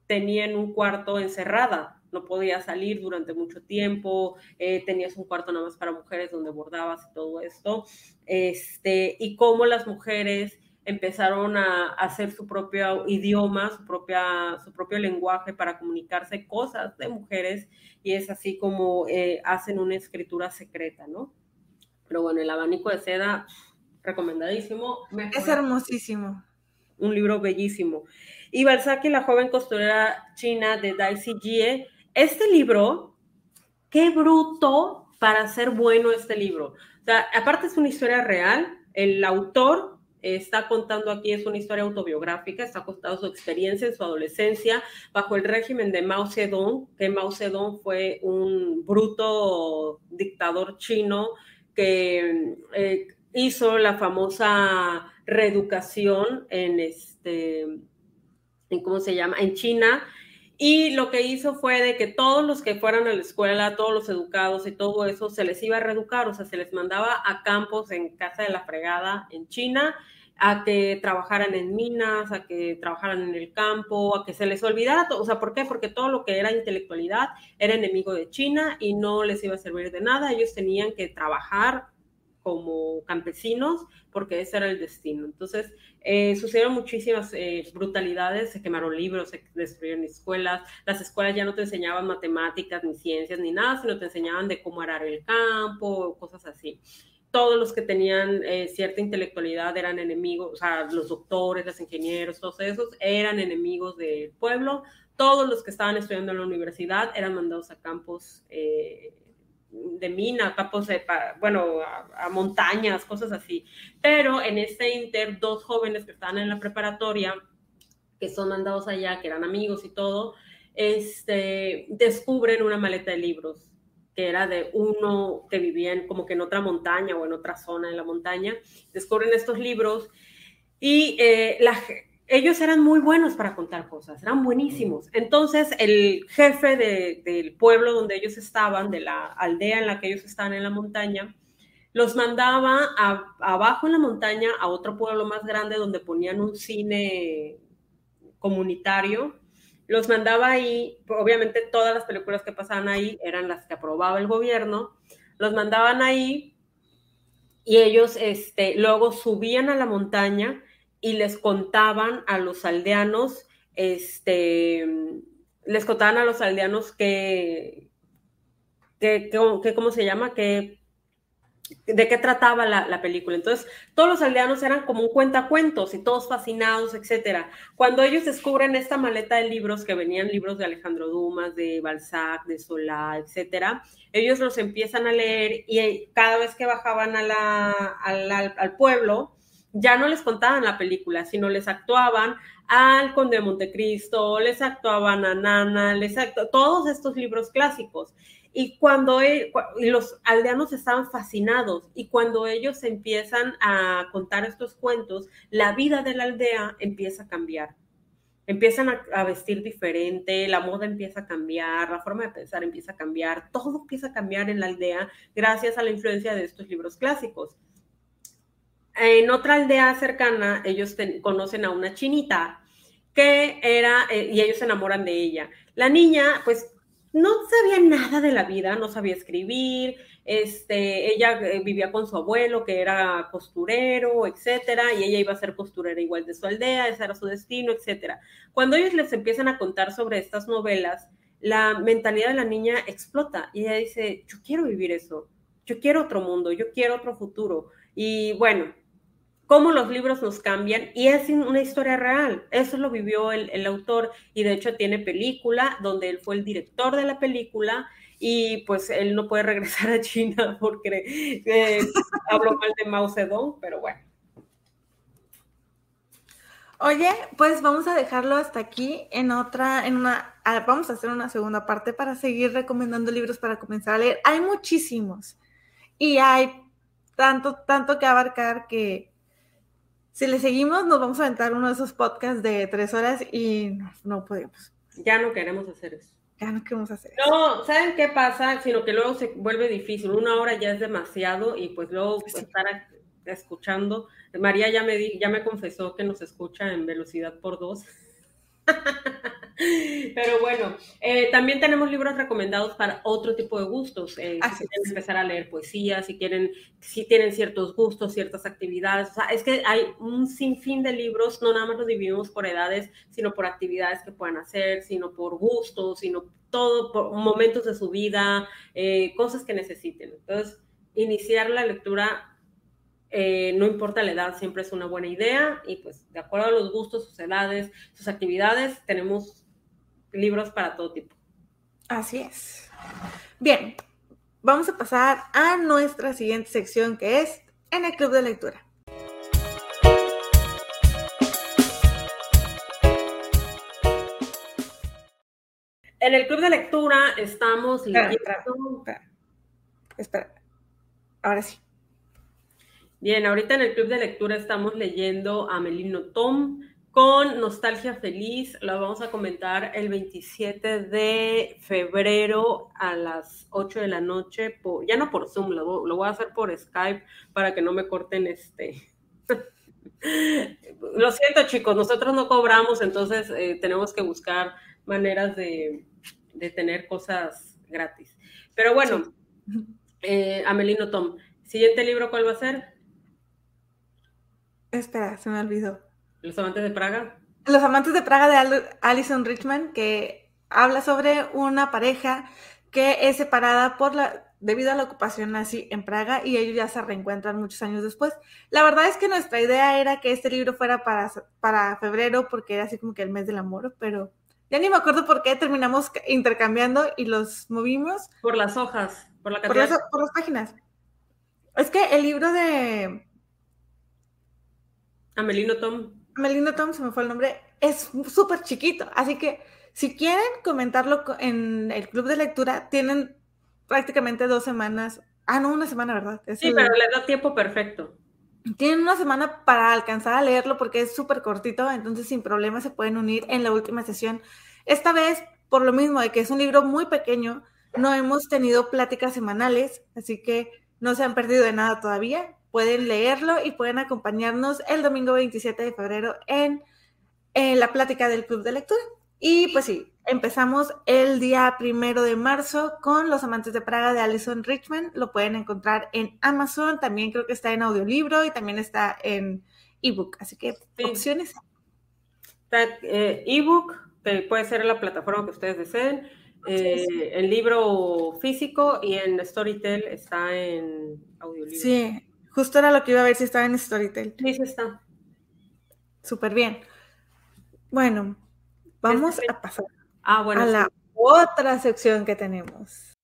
tenía en un cuarto encerrada. No podías salir durante mucho tiempo, eh, tenías un cuarto nada más para mujeres donde bordabas y todo esto. Este, y cómo las mujeres empezaron a, hacer su propio idioma, su, propia, su propio lenguaje para comunicarse cosas de mujeres y es así como eh, hacen una escritura secreta, ¿no? Pero bueno, el abanico de seda, recomendadísimo. Es hermosísimo. Un libro bellísimo. Y Balzac y la joven costurera china de Daisy Jie. Este libro, qué bruto para ser bueno este libro. O sea, aparte es una historia real. El autor está contando aquí es una historia autobiográfica, está contando su experiencia en su adolescencia bajo el régimen de Mao Zedong, que Mao Zedong fue un bruto dictador chino que eh, hizo la famosa reeducación en este, en cómo se llama, en China. Y lo que hizo fue de que todos los que fueran a la escuela, todos los educados y todo eso, se les iba a reeducar, o sea, se les mandaba a campos en casa de la fregada en China a que trabajaran en minas, a que trabajaran en el campo, a que se les olvidara. O sea, ¿por qué? Porque todo lo que era intelectualidad era enemigo de China y no les iba a servir de nada. Ellos tenían que trabajar como campesinos porque ese era el destino. Entonces, eh, sucedieron muchísimas eh, brutalidades, se quemaron libros, se destruyeron escuelas, las escuelas ya no te enseñaban matemáticas ni ciencias ni nada, sino te enseñaban de cómo arar el campo, cosas así todos los que tenían eh, cierta intelectualidad eran enemigos, o sea, los doctores, los ingenieros, todos esos eran enemigos del pueblo. Todos los que estaban estudiando en la universidad eran mandados a campos eh, de mina, campos de, bueno, a, montañas, cosas así. Pero en este inter, dos jóvenes que estaban en la preparatoria, que son mandados allá, que eran amigos y todo, este, descubren una maleta de libros que era de uno que vivía como que en otra montaña o en otra zona de la montaña, descubren estos libros y eh, ellos eran muy buenos para contar cosas, eran buenísimos. Entonces el jefe del pueblo donde ellos estaban, de la aldea en la que ellos estaban en la montaña, los mandaba abajo en la montaña a otro pueblo más grande donde ponían un cine comunitario los mandaba ahí, obviamente todas las películas que pasaban ahí eran las que aprobaba el gobierno, los mandaban ahí y ellos este, luego subían a la montaña y les contaban a los aldeanos, este, les contaban a los aldeanos que, que, que ¿cómo se llama? Que de qué trataba la, película. Entonces, todos los aldeanos eran como un cuentacuentos y todos fascinados, etcétera. Cuando ellos descubren esta maleta de libros, que venían libros de Alejandro Dumas, de Balzac, de Solá, etcétera, ellos los empiezan a leer y cada vez que bajaban al, pueblo, ya no les contaban la película, sino les actuaban al Conde de Montecristo, les actuaban a Nana, les actuaban todos estos libros clásicos. Y cuando e, los aldeanos estaban fascinados y cuando ellos empiezan a contar estos cuentos, la vida de la aldea empieza a cambiar. Empiezan a, vestir diferente, la moda empieza a cambiar, la forma de pensar empieza a cambiar, todo empieza a cambiar en la aldea gracias a la influencia de estos libros clásicos. En otra aldea cercana, ellos conocen a una chinita que era, eh, y ellos se enamoran de ella. La niña, pues no sabía nada de la vida, no sabía escribir, este, ella eh, vivía con su abuelo que era costurero, etcétera, y ella iba a ser costurera igual de su aldea, ese era su destino, etcétera. Cuando ellos les empiezan a contar sobre estas novelas, la mentalidad de la niña explota y ella dice, yo quiero vivir eso, yo quiero otro mundo, yo quiero otro futuro. Y bueno, cómo los libros nos cambian y es una historia real. Eso lo vivió el, autor y de hecho tiene película donde él fue el director de la película y pues él no puede regresar a China porque eh, habló mal de Mao Zedong, pero bueno. Oye, pues vamos a dejarlo hasta aquí en otra, en una, ah, vamos a hacer una segunda parte para seguir recomendando libros para comenzar a leer. Hay muchísimos y hay tanto, tanto que abarcar que si le seguimos, nos vamos a aventar uno de esos podcasts de tres horas y no, podemos. Ya no queremos hacer eso. Ya no queremos hacer eso. No, ¿saben qué pasa? Sino que luego se vuelve difícil. Una hora ya es demasiado y pues luego estar escuchando. María ya me, ya me confesó que nos escucha en velocidad por dos. Pero bueno, eh, también tenemos libros recomendados para otro tipo de gustos. Eh, si quieren empezar a leer poesía, si quieren, si tienen ciertos gustos, ciertas actividades. O sea, es que hay un sinfín de libros, no nada más los dividimos por edades, sino por actividades que puedan hacer, sino por gustos, sino todo, por momentos de su vida, eh, cosas que necesiten. Entonces, iniciar la lectura eh, no importa la edad, siempre es una buena idea y pues de acuerdo a los gustos, sus edades, sus actividades, tenemos libros para todo tipo. Así es. Bien, vamos a pasar a nuestra siguiente sección que es en el club de lectura. En el club de lectura estamos leyendo. espera. Ahora sí. Bien, ahorita en el club de lectura estamos leyendo a Melino Tom con Nostalgia Feliz. Lo vamos a comentar el 27 de febrero a las 8 de la noche, ya no por Zoom, lo, voy a hacer por Skype para que no me corten este. lo siento chicos, nosotros no cobramos, entonces eh, tenemos que buscar maneras de, tener cosas gratis. Pero bueno, eh, Amelino Tom, siguiente libro, ¿cuál va a ser? Espera, se me olvidó. ¿Los amantes de Praga? Los amantes de Praga de Alison Richman, que habla sobre una pareja que es separada por la debido a la ocupación nazi en Praga y ellos ya se reencuentran muchos años después. La verdad es que nuestra idea era que este libro fuera para, para febrero porque era así como que el mes del amor, pero ya ni me acuerdo por qué terminamos intercambiando y los movimos. Por las hojas, por la por por las páginas. Es que el libro de Amelino Tom. Amelino Tom, se me fue el nombre, es súper chiquito. Así que si quieren comentarlo en el club de lectura, tienen prácticamente dos semanas. Ah, no, una semana, ¿verdad? sí, pero le da tiempo perfecto. Tienen una semana para alcanzar a leerlo porque es súper cortito, entonces sin problema se pueden unir en la última sesión. Esta vez, por lo mismo de que es un libro muy pequeño, no hemos tenido pláticas semanales, así que no se han perdido de nada todavía pueden leerlo y pueden acompañarnos el domingo 27 de febrero en, la plática del Club de Lectura. Y pues sí, empezamos el día primero de marzo con Los Amantes de Praga de Alison Richmond. Lo pueden encontrar en Amazon, también creo que está en audiolibro y también está en ebook. Así que opciones. Eh, ebook, que puede ser la plataforma que ustedes deseen. Eh, el libro físico y en Storytel está en audiolibro. Sí, justo era lo que iba a ver si estaba en Storytel. Sí, sí está. Súper bien. Bueno, vamos Este- a pasar Ah, bueno. a sí. la otra sección que tenemos.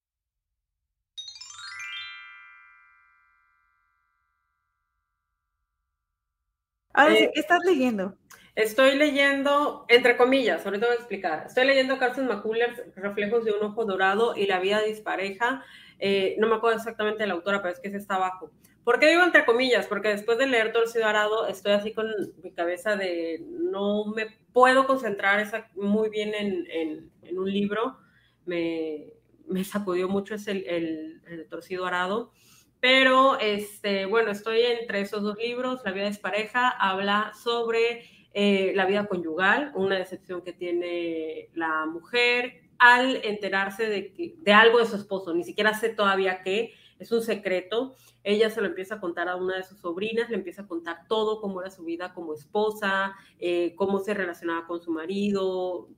Ahora sí, Eh, ¿qué estás leyendo? Estoy leyendo, entre comillas, ahorita voy a explicar. Estoy leyendo Carson McCullers, Reflejos de un Ojo Dorado y La Vida Dispareja. Eh, no me acuerdo exactamente de la autora, pero es que ese está abajo. ¿Por qué digo entre comillas? Porque después de leer Torcido Arado, estoy así con mi cabeza de no me puedo concentrar esa- muy bien en, en- en un libro. Me, me sacudió mucho ese, el, el, Torcido Arado. Pero, este, bueno, estoy entre esos dos libros. La vida dispareja habla sobre eh, la vida conyugal, una decepción que tiene la mujer al enterarse de, que, de algo de su esposo, ni siquiera sé todavía qué, es un secreto. Ella se lo empieza a contar a una de sus sobrinas, le empieza a contar todo, cómo era su vida como esposa, eh, cómo se relacionaba con su marido,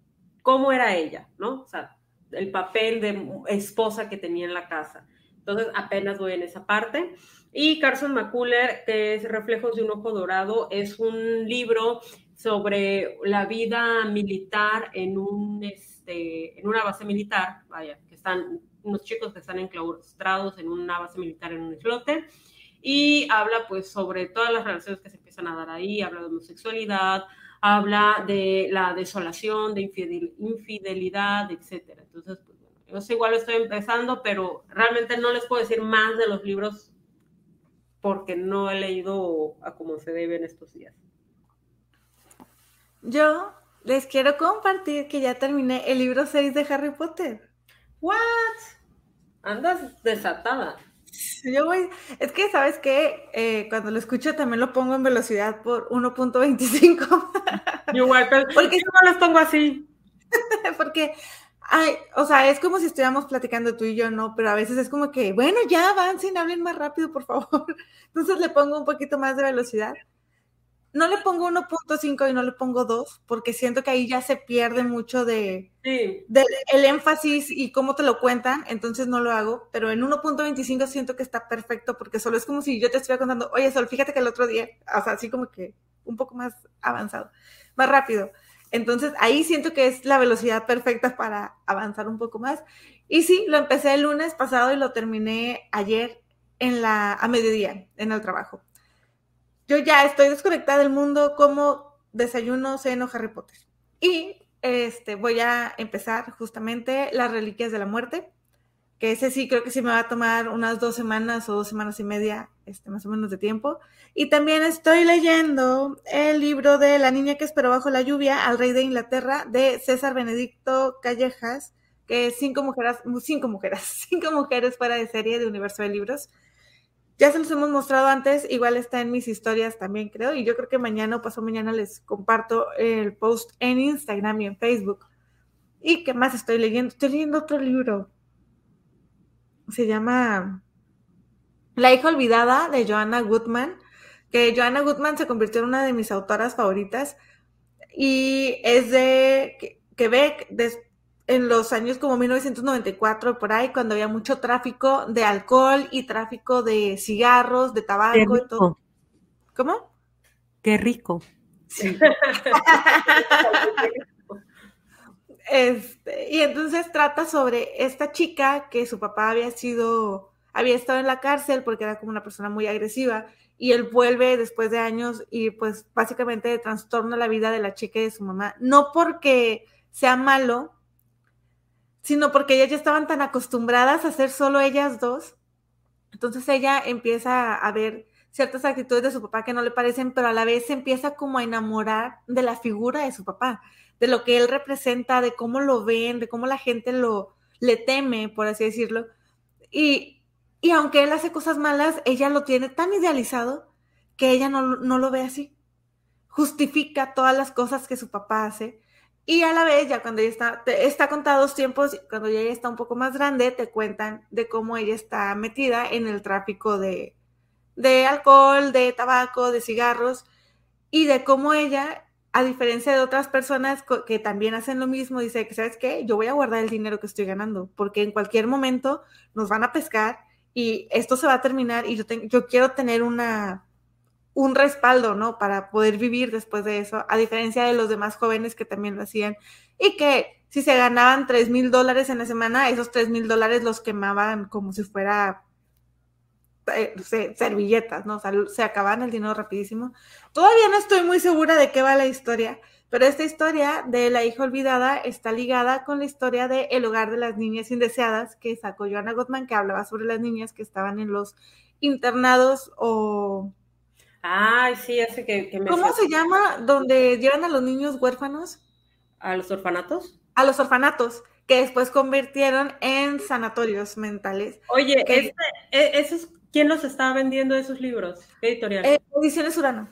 cómo era ella, ¿no? O sea, el papel de esposa que tenía en la casa. Entonces, apenas voy en esa parte. Y Carson McCuller, que es Reflejos de un Ojo Dorado, es un libro sobre la vida militar en, un, este, en una base militar, vaya, que están unos chicos que están enclaustrados en una base militar en un islote, y habla pues sobre todas las relaciones que se empiezan a dar ahí, habla de homosexualidad, habla de la desolación, de infidel, infidelidad, etcétera. Entonces, pues bueno, yo sé, igual estoy empezando, pero realmente no les puedo decir más de los libros porque no he leído a como se debe en estos días. Yo les quiero compartir que ya terminé el libro 6 de Harry Potter. ¿What? Andas desatada. Yo voy, es que, ¿sabes qué? Eh, cuando lo escucho también lo pongo en velocidad por 1.25. Yo igual, pero Porque- yo no los pongo así. Porque, ay, o sea, es como si estuviéramos platicando tú y yo, ¿no? Pero a veces es como que, bueno, ya avancen, hablen más rápido, por favor. Entonces le pongo un poquito más de velocidad. No le pongo 1.5 y no le pongo 2, porque siento que ahí ya se pierde mucho de, Sí, el énfasis y cómo te lo cuentan, entonces no lo hago, pero en 1.25 siento que está perfecto porque solo es como si yo te estuviera contando, oye Sol, fíjate que el otro día, o sea, así como que un poco más avanzado, más rápido. Entonces ahí siento que es la velocidad perfecta para avanzar un poco más. Y sí, lo empecé el lunes pasado y lo terminé ayer en la, a mediodía en el trabajo. Yo ya estoy desconectada del mundo como desayuno, ceno, Harry Potter. Y este, voy a empezar justamente las reliquias de la muerte, que ese sí creo que sí me va a tomar unas dos semanas o dos semanas y media, este, más o menos de tiempo. Y también estoy leyendo el libro de La niña que esperó bajo la lluvia al rey de Inglaterra de César Benedicto Callejas, que es cinco mujeres, cinco mujeres, cinco mujeres fuera de serie de Universo de Libros. Ya se los hemos mostrado antes, igual está en mis historias también, creo, y yo creo que mañana o pasado mañana les comparto el post en Instagram y en Facebook. ¿Y qué más estoy leyendo? Estoy leyendo otro libro. Se llama La hija olvidada de Joanna Goodman, que Joanna Goodman se convirtió en una de mis autoras favoritas y es de Quebec, de, en los años como 1994, por ahí, cuando había mucho tráfico de alcohol y tráfico de cigarros, de tabaco y todo. ¿Cómo? Qué rico. Sí. este, y entonces trata sobre esta chica que su papá había sido, había estado en la cárcel porque era como una persona muy agresiva y él vuelve después de años y pues básicamente trastorna la vida de la chica y de su mamá, no porque sea malo, sino porque ellas ya estaban tan acostumbradas a ser solo ellas dos. Entonces ella empieza a ver ciertas actitudes de su papá que no le parecen, pero a la vez se empieza como a enamorar de la figura de su papá, de lo que él representa, de cómo lo ven, de cómo la gente lo le teme, por así decirlo. Y, y aunque él hace cosas malas, ella lo tiene tan idealizado que ella no, no lo ve así. Justifica todas las cosas que su papá hace Y a la vez, ya cuando ella está, está contados tiempos, cuando ella está un poco más grande, te cuentan de cómo ella está metida en el tráfico de, de alcohol, de tabaco, de cigarros, y de cómo ella, a diferencia de otras personas que también hacen lo mismo, dice que, ¿sabes qué? Yo voy a guardar el dinero que estoy ganando, porque en cualquier momento nos van a pescar y esto se va a terminar y yo, yo quiero tener una, un respaldo, ¿no? Para poder vivir después de eso, a diferencia de los demás jóvenes que también lo hacían y que si se ganaban tres mil dólares en la semana, esos tres mil dólares los quemaban como si fuera eh, servilletas, ¿no? Se acababan el dinero rapidísimo. Todavía no estoy muy segura de qué va la historia, pero esta historia de la hija olvidada está ligada con la historia de El hogar de las niñas indeseadas que sacó Joanna Gottman, que hablaba sobre las niñas que estaban en los internados o Ay, sí, ese que, me... ¿Cómo se llama donde llevan a los niños huérfanos? ¿A los orfanatos? A los orfanatos, que después convirtieron en sanatorios mentales. Oye, este, e, ¿quién los está vendiendo esos libros? ¿Qué editorial? Eh, Ediciones Urano.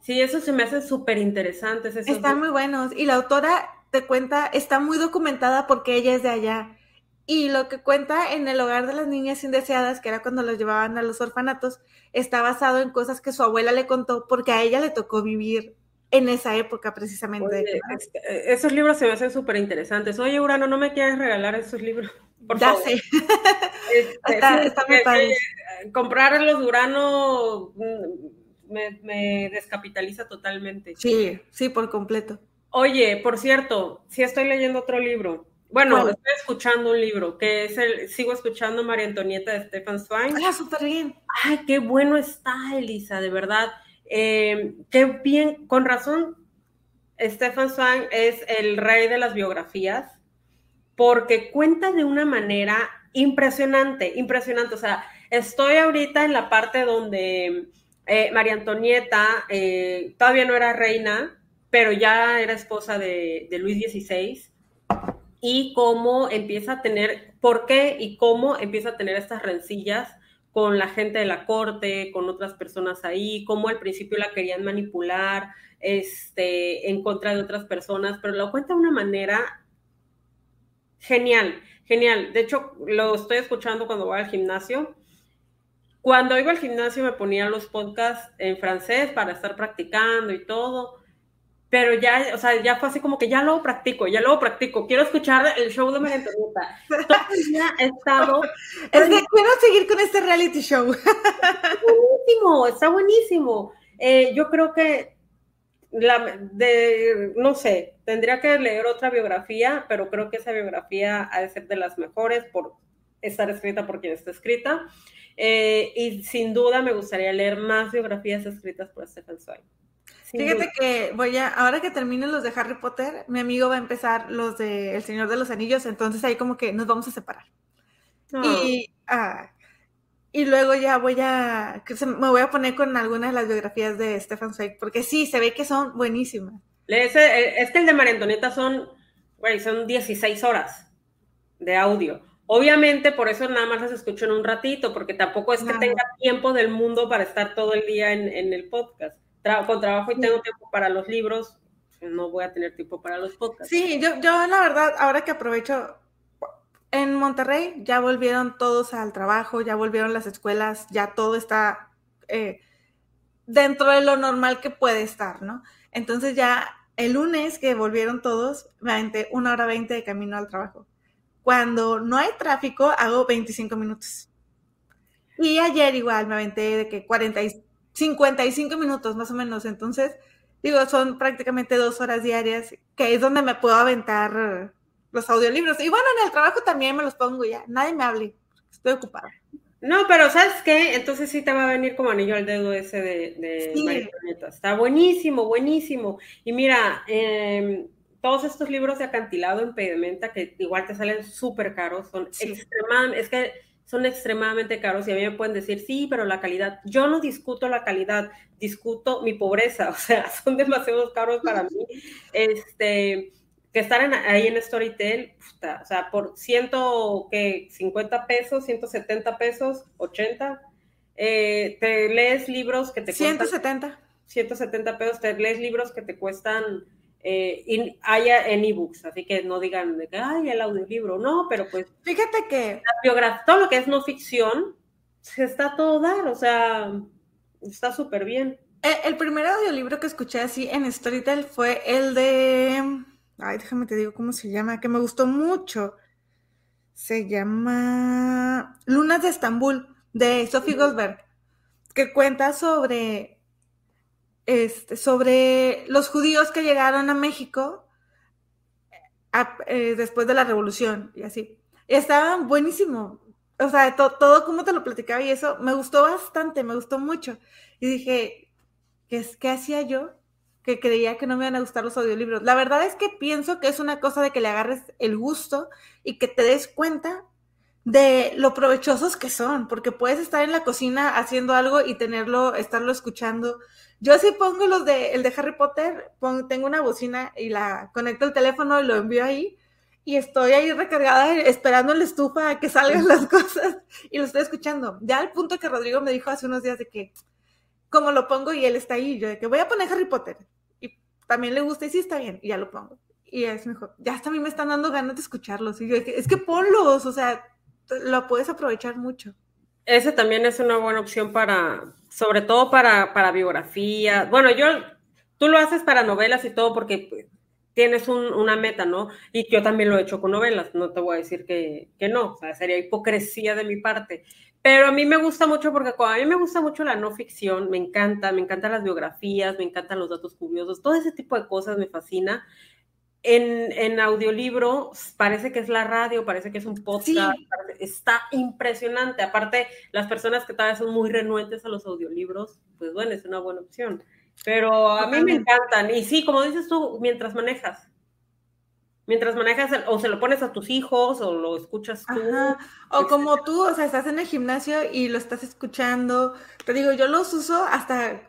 Sí, eso se me hace súper interesante. Están muy buenos. Y la autora te cuenta, está muy documentada porque ella es de allá. Y lo que cuenta en el hogar de las niñas indeseadas, que era cuando los llevaban a los orfanatos, está basado en cosas que su abuela le contó porque a ella le tocó vivir en esa época precisamente. Eh, esos libros se me hacen súper interesantes. Oye, Urano, ¿no me quieres regalar esos libros? Por ya sé. Este, está, muy padre. comprar los Urano mm, me, me descapitaliza totalmente. Sí, sí, por completo. Oye, por cierto, sí estoy leyendo otro libro. Bueno, estoy escuchando un libro que es el, sigo escuchando María Antonieta de Stefan Zweig. Ah, súper bien. Ay, qué bueno está, Elisa, de verdad. Eh, qué bien, con razón, Stefan Zweig es el rey de las biografías, porque cuenta de una manera impresionante, impresionante. O sea, estoy ahorita en la parte donde eh, María Antonieta eh, todavía no era reina, pero ya era esposa de, de Luis XVI y cómo empieza a tener, por qué y cómo empieza a tener estas rencillas con la gente de la corte, con otras personas ahí, cómo al principio la querían manipular este, en contra de otras personas, pero lo cuenta de una manera genial, genial. De hecho, lo estoy escuchando cuando voy al gimnasio. Cuando iba al gimnasio me ponía los podcasts en francés para estar practicando y todo pero ya, o sea, ya fue así como que ya lo practico, ya lo practico, quiero escuchar el show de María Antonieta. Todavía he estado... Es que quiero seguir con este reality show. Está buenísimo, está buenísimo. Eh, yo creo que, la, de, no sé, tendría que leer otra biografía, pero creo que esa biografía ha de ser de las mejores por estar escrita por quien está escrita. Eh, y sin duda me gustaría leer más biografías escritas por Stephen Zweig. Fíjate que voy a, ahora que termine los de Harry Potter, mi amigo va a empezar los de El Señor de los Anillos, entonces ahí como que nos vamos a separar. Y, ah, y luego ya voy a, me voy a poner con algunas de las biografías de Stefan Zweig, porque sí, se ve que son buenísimas. Ese, es que el de María Antonieta son, güey, son 16 horas de audio. Obviamente, por eso nada más las escucho en un ratito, porque tampoco es que tenga tiempo del mundo para estar todo el día en, en el podcast con trabajo y tengo tiempo para los libros, no voy a tener tiempo para los podcasts. Sí, yo, yo la verdad, ahora que aprovecho, en Monterrey ya volvieron todos al trabajo, ya volvieron las escuelas, ya todo está eh, dentro de lo normal que puede estar, ¿no? Entonces ya el lunes que volvieron todos, me aventé una hora veinte de camino al trabajo. Cuando no hay tráfico, hago 25 minutos. Y ayer igual me aventé de que 45 55 minutos más o menos. Entonces, digo, son prácticamente dos horas diarias, que es donde me puedo aventar los audiolibros. Y bueno, en el trabajo también me los pongo ya. Nadie me hable, estoy ocupada. No, pero ¿sabes qué? Entonces sí te va a venir como anillo al dedo ese de, de Está buenísimo, buenísimo. Y mira, em, todos estos libros de acantilado en pedimenta que igual te salen súper caros, son extremadamente, es que son extremadamente caros y a mí me pueden decir, sí, pero la calidad, yo no discuto la calidad, discuto mi pobreza, o sea, son demasiado caros para mí. Este, que estar ahí en Storytel, o sea, por ciento, que 50 pesos, 170 pesos, 80, eh, te lees libros que te cuestan... 170. 170 pesos, te lees libros que te cuestan eh, y haya en ebooks, así que no digan de que, ay, el audiolibro, no, pero pues... Fíjate que... La biografía, todo lo que es no ficción, se está todo dar, o sea, está súper bien. Eh, el, primer audiolibro que escuché así en Storytel fue el de... Ay, déjame te digo cómo se llama, que me gustó mucho. Se llama Lunas de Estambul, de Sophie Goldberg, que cuenta sobre, este, sobre los judíos que llegaron a México eh, después de la revolución y así. Estaba buenísimo. O sea, todo como te lo platicaba y eso me gustó bastante, me gustó mucho. Y dije, ¿qué, qué hacía yo? que creía que no me iban a gustar los audiolibros. La verdad es que pienso que es una cosa de que le agarres el gusto y que te des cuenta de lo provechosos que son, porque puedes estar en la cocina haciendo algo y tenerlo, estarlo escuchando. Yo sí pongo los de el de Harry Potter, tengo una bocina y la conecto al teléfono y lo envío ahí y estoy ahí recargada esperando en la estufa a que salgan las cosas y lo estoy escuchando. Ya al punto que Rodrigo me dijo hace unos días de que como lo pongo y él está ahí, yo de que voy a poner Harry Potter y también le gusta y sí está bien y ya lo pongo. Y es mejor, ya hasta a mí me están dando ganas de escucharlos y yo de que, es que ponlos, o sea, lo puedes aprovechar mucho. Ese también es una buena opción para, sobre todo para, para biografía. Bueno, yo, tú lo haces para novelas y todo porque tienes una meta, ¿no? Y yo también lo he hecho con novelas, no te voy a decir que, que no, o sea, sería hipocresía de mi parte. Pero a mí me gusta mucho porque a mí me gusta mucho la no ficción, me encanta, me encantan las biografías, me encantan los datos curiosos, todo ese tipo de cosas me fascina. En, en audiolibro parece que es la radio, parece que es un podcast, está impresionante. Aparte, las personas que tal vez son muy renuentes a los audiolibros, pues bueno, es una buena opción. Pero a mí me encantan. Y sí, como dices tú, mientras manejas, Mientras manejas, o se lo pones a tus hijos, o lo escuchas tú. O como tú, o sea, estás en el gimnasio y lo estás escuchando. Te digo, yo los uso hasta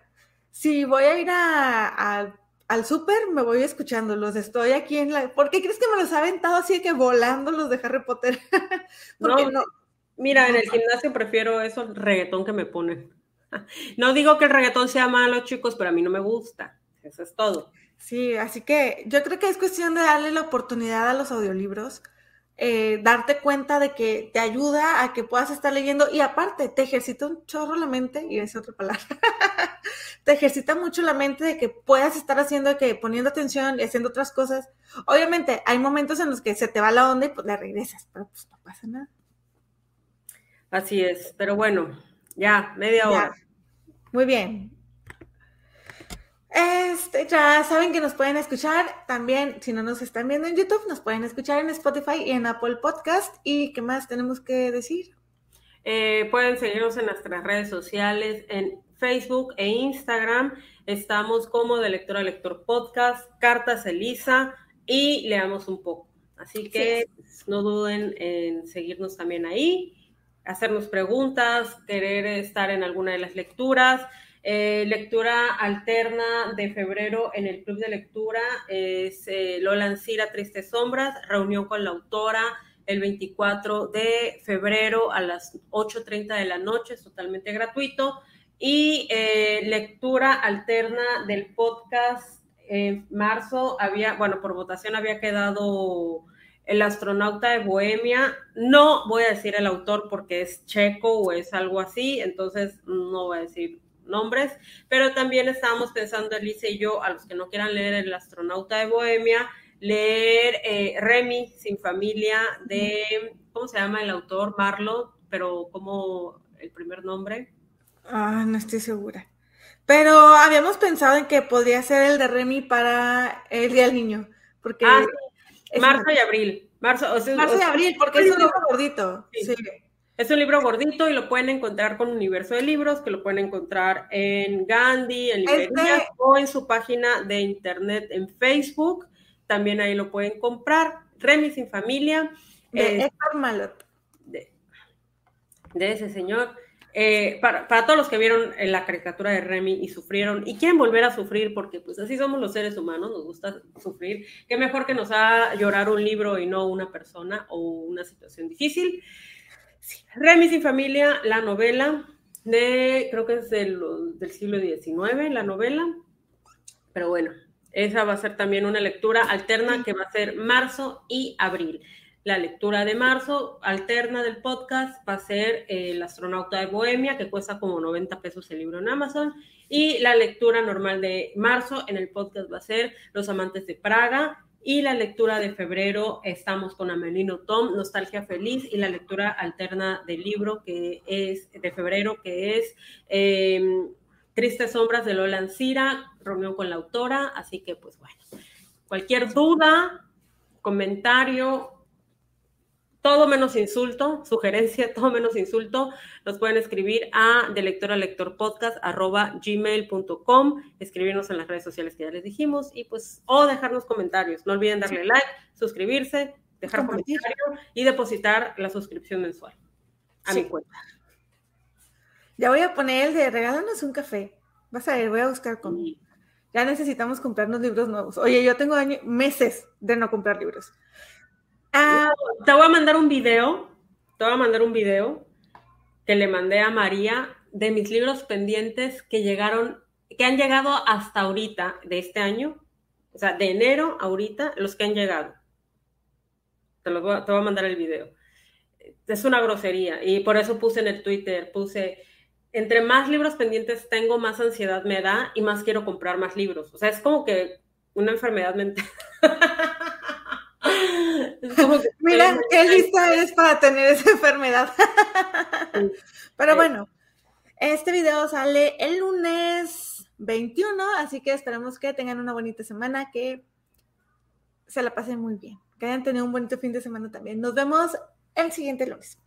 si voy a ir a, al súper, me voy escuchándolos. Estoy aquí en la. ¿Por qué crees que me los ha aventado así que volando los de Harry Potter? no, no. Mira, en el gimnasio prefiero eso, el reggaetón que me ponen. No digo que el reggaetón sea malo, chicos, pero a mí no me gusta. Eso es todo. Sí, así que yo creo que es cuestión de darle la oportunidad a los audiolibros, eh, darte cuenta de que te ayuda a que puedas estar leyendo y aparte te ejercita un chorro la mente, y es otra palabra, te ejercita mucho la mente de que puedas estar haciendo, que poniendo atención y haciendo otras cosas. Obviamente hay momentos en los que se te va la onda y pues la regresas, pero pues no pasa nada. Así es, pero bueno, ya, media hora. Muy bien, este, ya saben que nos pueden escuchar también, si no nos están viendo en YouTube, nos pueden escuchar en Spotify y en Apple Podcast. ¿Y qué más tenemos que decir? Eh, pueden seguirnos en nuestras redes sociales, en Facebook e Instagram. Estamos como de lector a lector podcast, cartas Elisa y leamos un poco. Así que no duden en seguirnos también ahí, hacernos preguntas, querer estar en alguna de las lecturas. Eh, lectura alterna de febrero en el Club de Lectura es eh, Lola Ancira, Tristes Sombras, reunión con la autora el 24 de febrero a las 8.30 de la noche, es totalmente gratuito. Y eh, lectura alterna del podcast en marzo había, bueno, por votación había quedado El astronauta de Bohemia. No voy a decir el autor porque es checo o es algo así, entonces no voy a decir nombres, pero también estábamos pensando, Elise y yo, a los que no quieran leer El astronauta de Bohemia, leer eh, Remy, sin familia, de, ¿cómo se llama el autor? Marlo, pero como el primer nombre. Ah, no estoy segura. Pero habíamos pensado en que podría ser el de Remy para el Día del Niño, porque... Ah, marzo y abril. Marzo, marzo y abril, porque es un gordito. sí. Es un libro gordito y lo pueden encontrar con Universo de Libros, que lo pueden encontrar en Gandhi, en librerías este o en su página de internet en Facebook. También ahí lo pueden comprar. Remy sin familia. De Héctor Malot. De, ese señor. Eh, para, todos los que vieron la caricatura de Remy y sufrieron y quieren volver a sufrir, porque pues así somos los seres humanos, nos gusta sufrir, qué mejor que nos haga llorar un libro y no una persona o una situación difícil. Remy sin familia, la novela de, creo que es del, del siglo XIX, la novela, pero bueno, Esa va a ser también una lectura alterna que va a ser marzo y abril. La lectura de marzo alterna del podcast va a ser eh, El astronauta de Bohemia, que cuesta como 90 pesos el libro en Amazon. Y la lectura normal de marzo en el podcast va a ser Los amantes de Praga. Y la lectura de febrero estamos con Amelino Tom, Nostalgia Feliz, y la lectura alterna del libro que es de febrero, que es em, Tristes Sombras de Lola Ancira, reunión con la autora. Así que, pues bueno, cualquier duda, comentario, todo menos insulto, sugerencia, todo menos insulto, nos pueden escribir a de lector a lector podcast arroba gmail.com, escribirnos en las redes sociales que ya les dijimos y pues, o dejarnos comentarios. No olviden darle like, suscribirse, dejar comentario y depositar la suscripción mensual a mi cuenta. Ya voy a poner el de regálanos un café. Vas a ver, voy a buscar con. Ya necesitamos comprarnos libros nuevos. Oye, yo tengo meses de no comprar libros. Ah, te voy a mandar un video, te voy a mandar un video que le mandé a María de mis libros pendientes que llegaron, que han llegado hasta ahorita de este año, o sea, de enero ahorita, los que han llegado. Te, lo voy, te voy a mandar el video. Es una grosería y por eso puse en el Twitter, puse, entre más libros pendientes tengo, más ansiedad me da y más quiero comprar más libros. O sea, es como que una enfermedad mental. Mira, qué lista es para tener esa enfermedad. Pero bueno, este video sale el lunes 21, así que esperamos que tengan una bonita semana, que se la pasen muy bien, que hayan tenido un bonito fin de semana también. Nos vemos el siguiente lunes.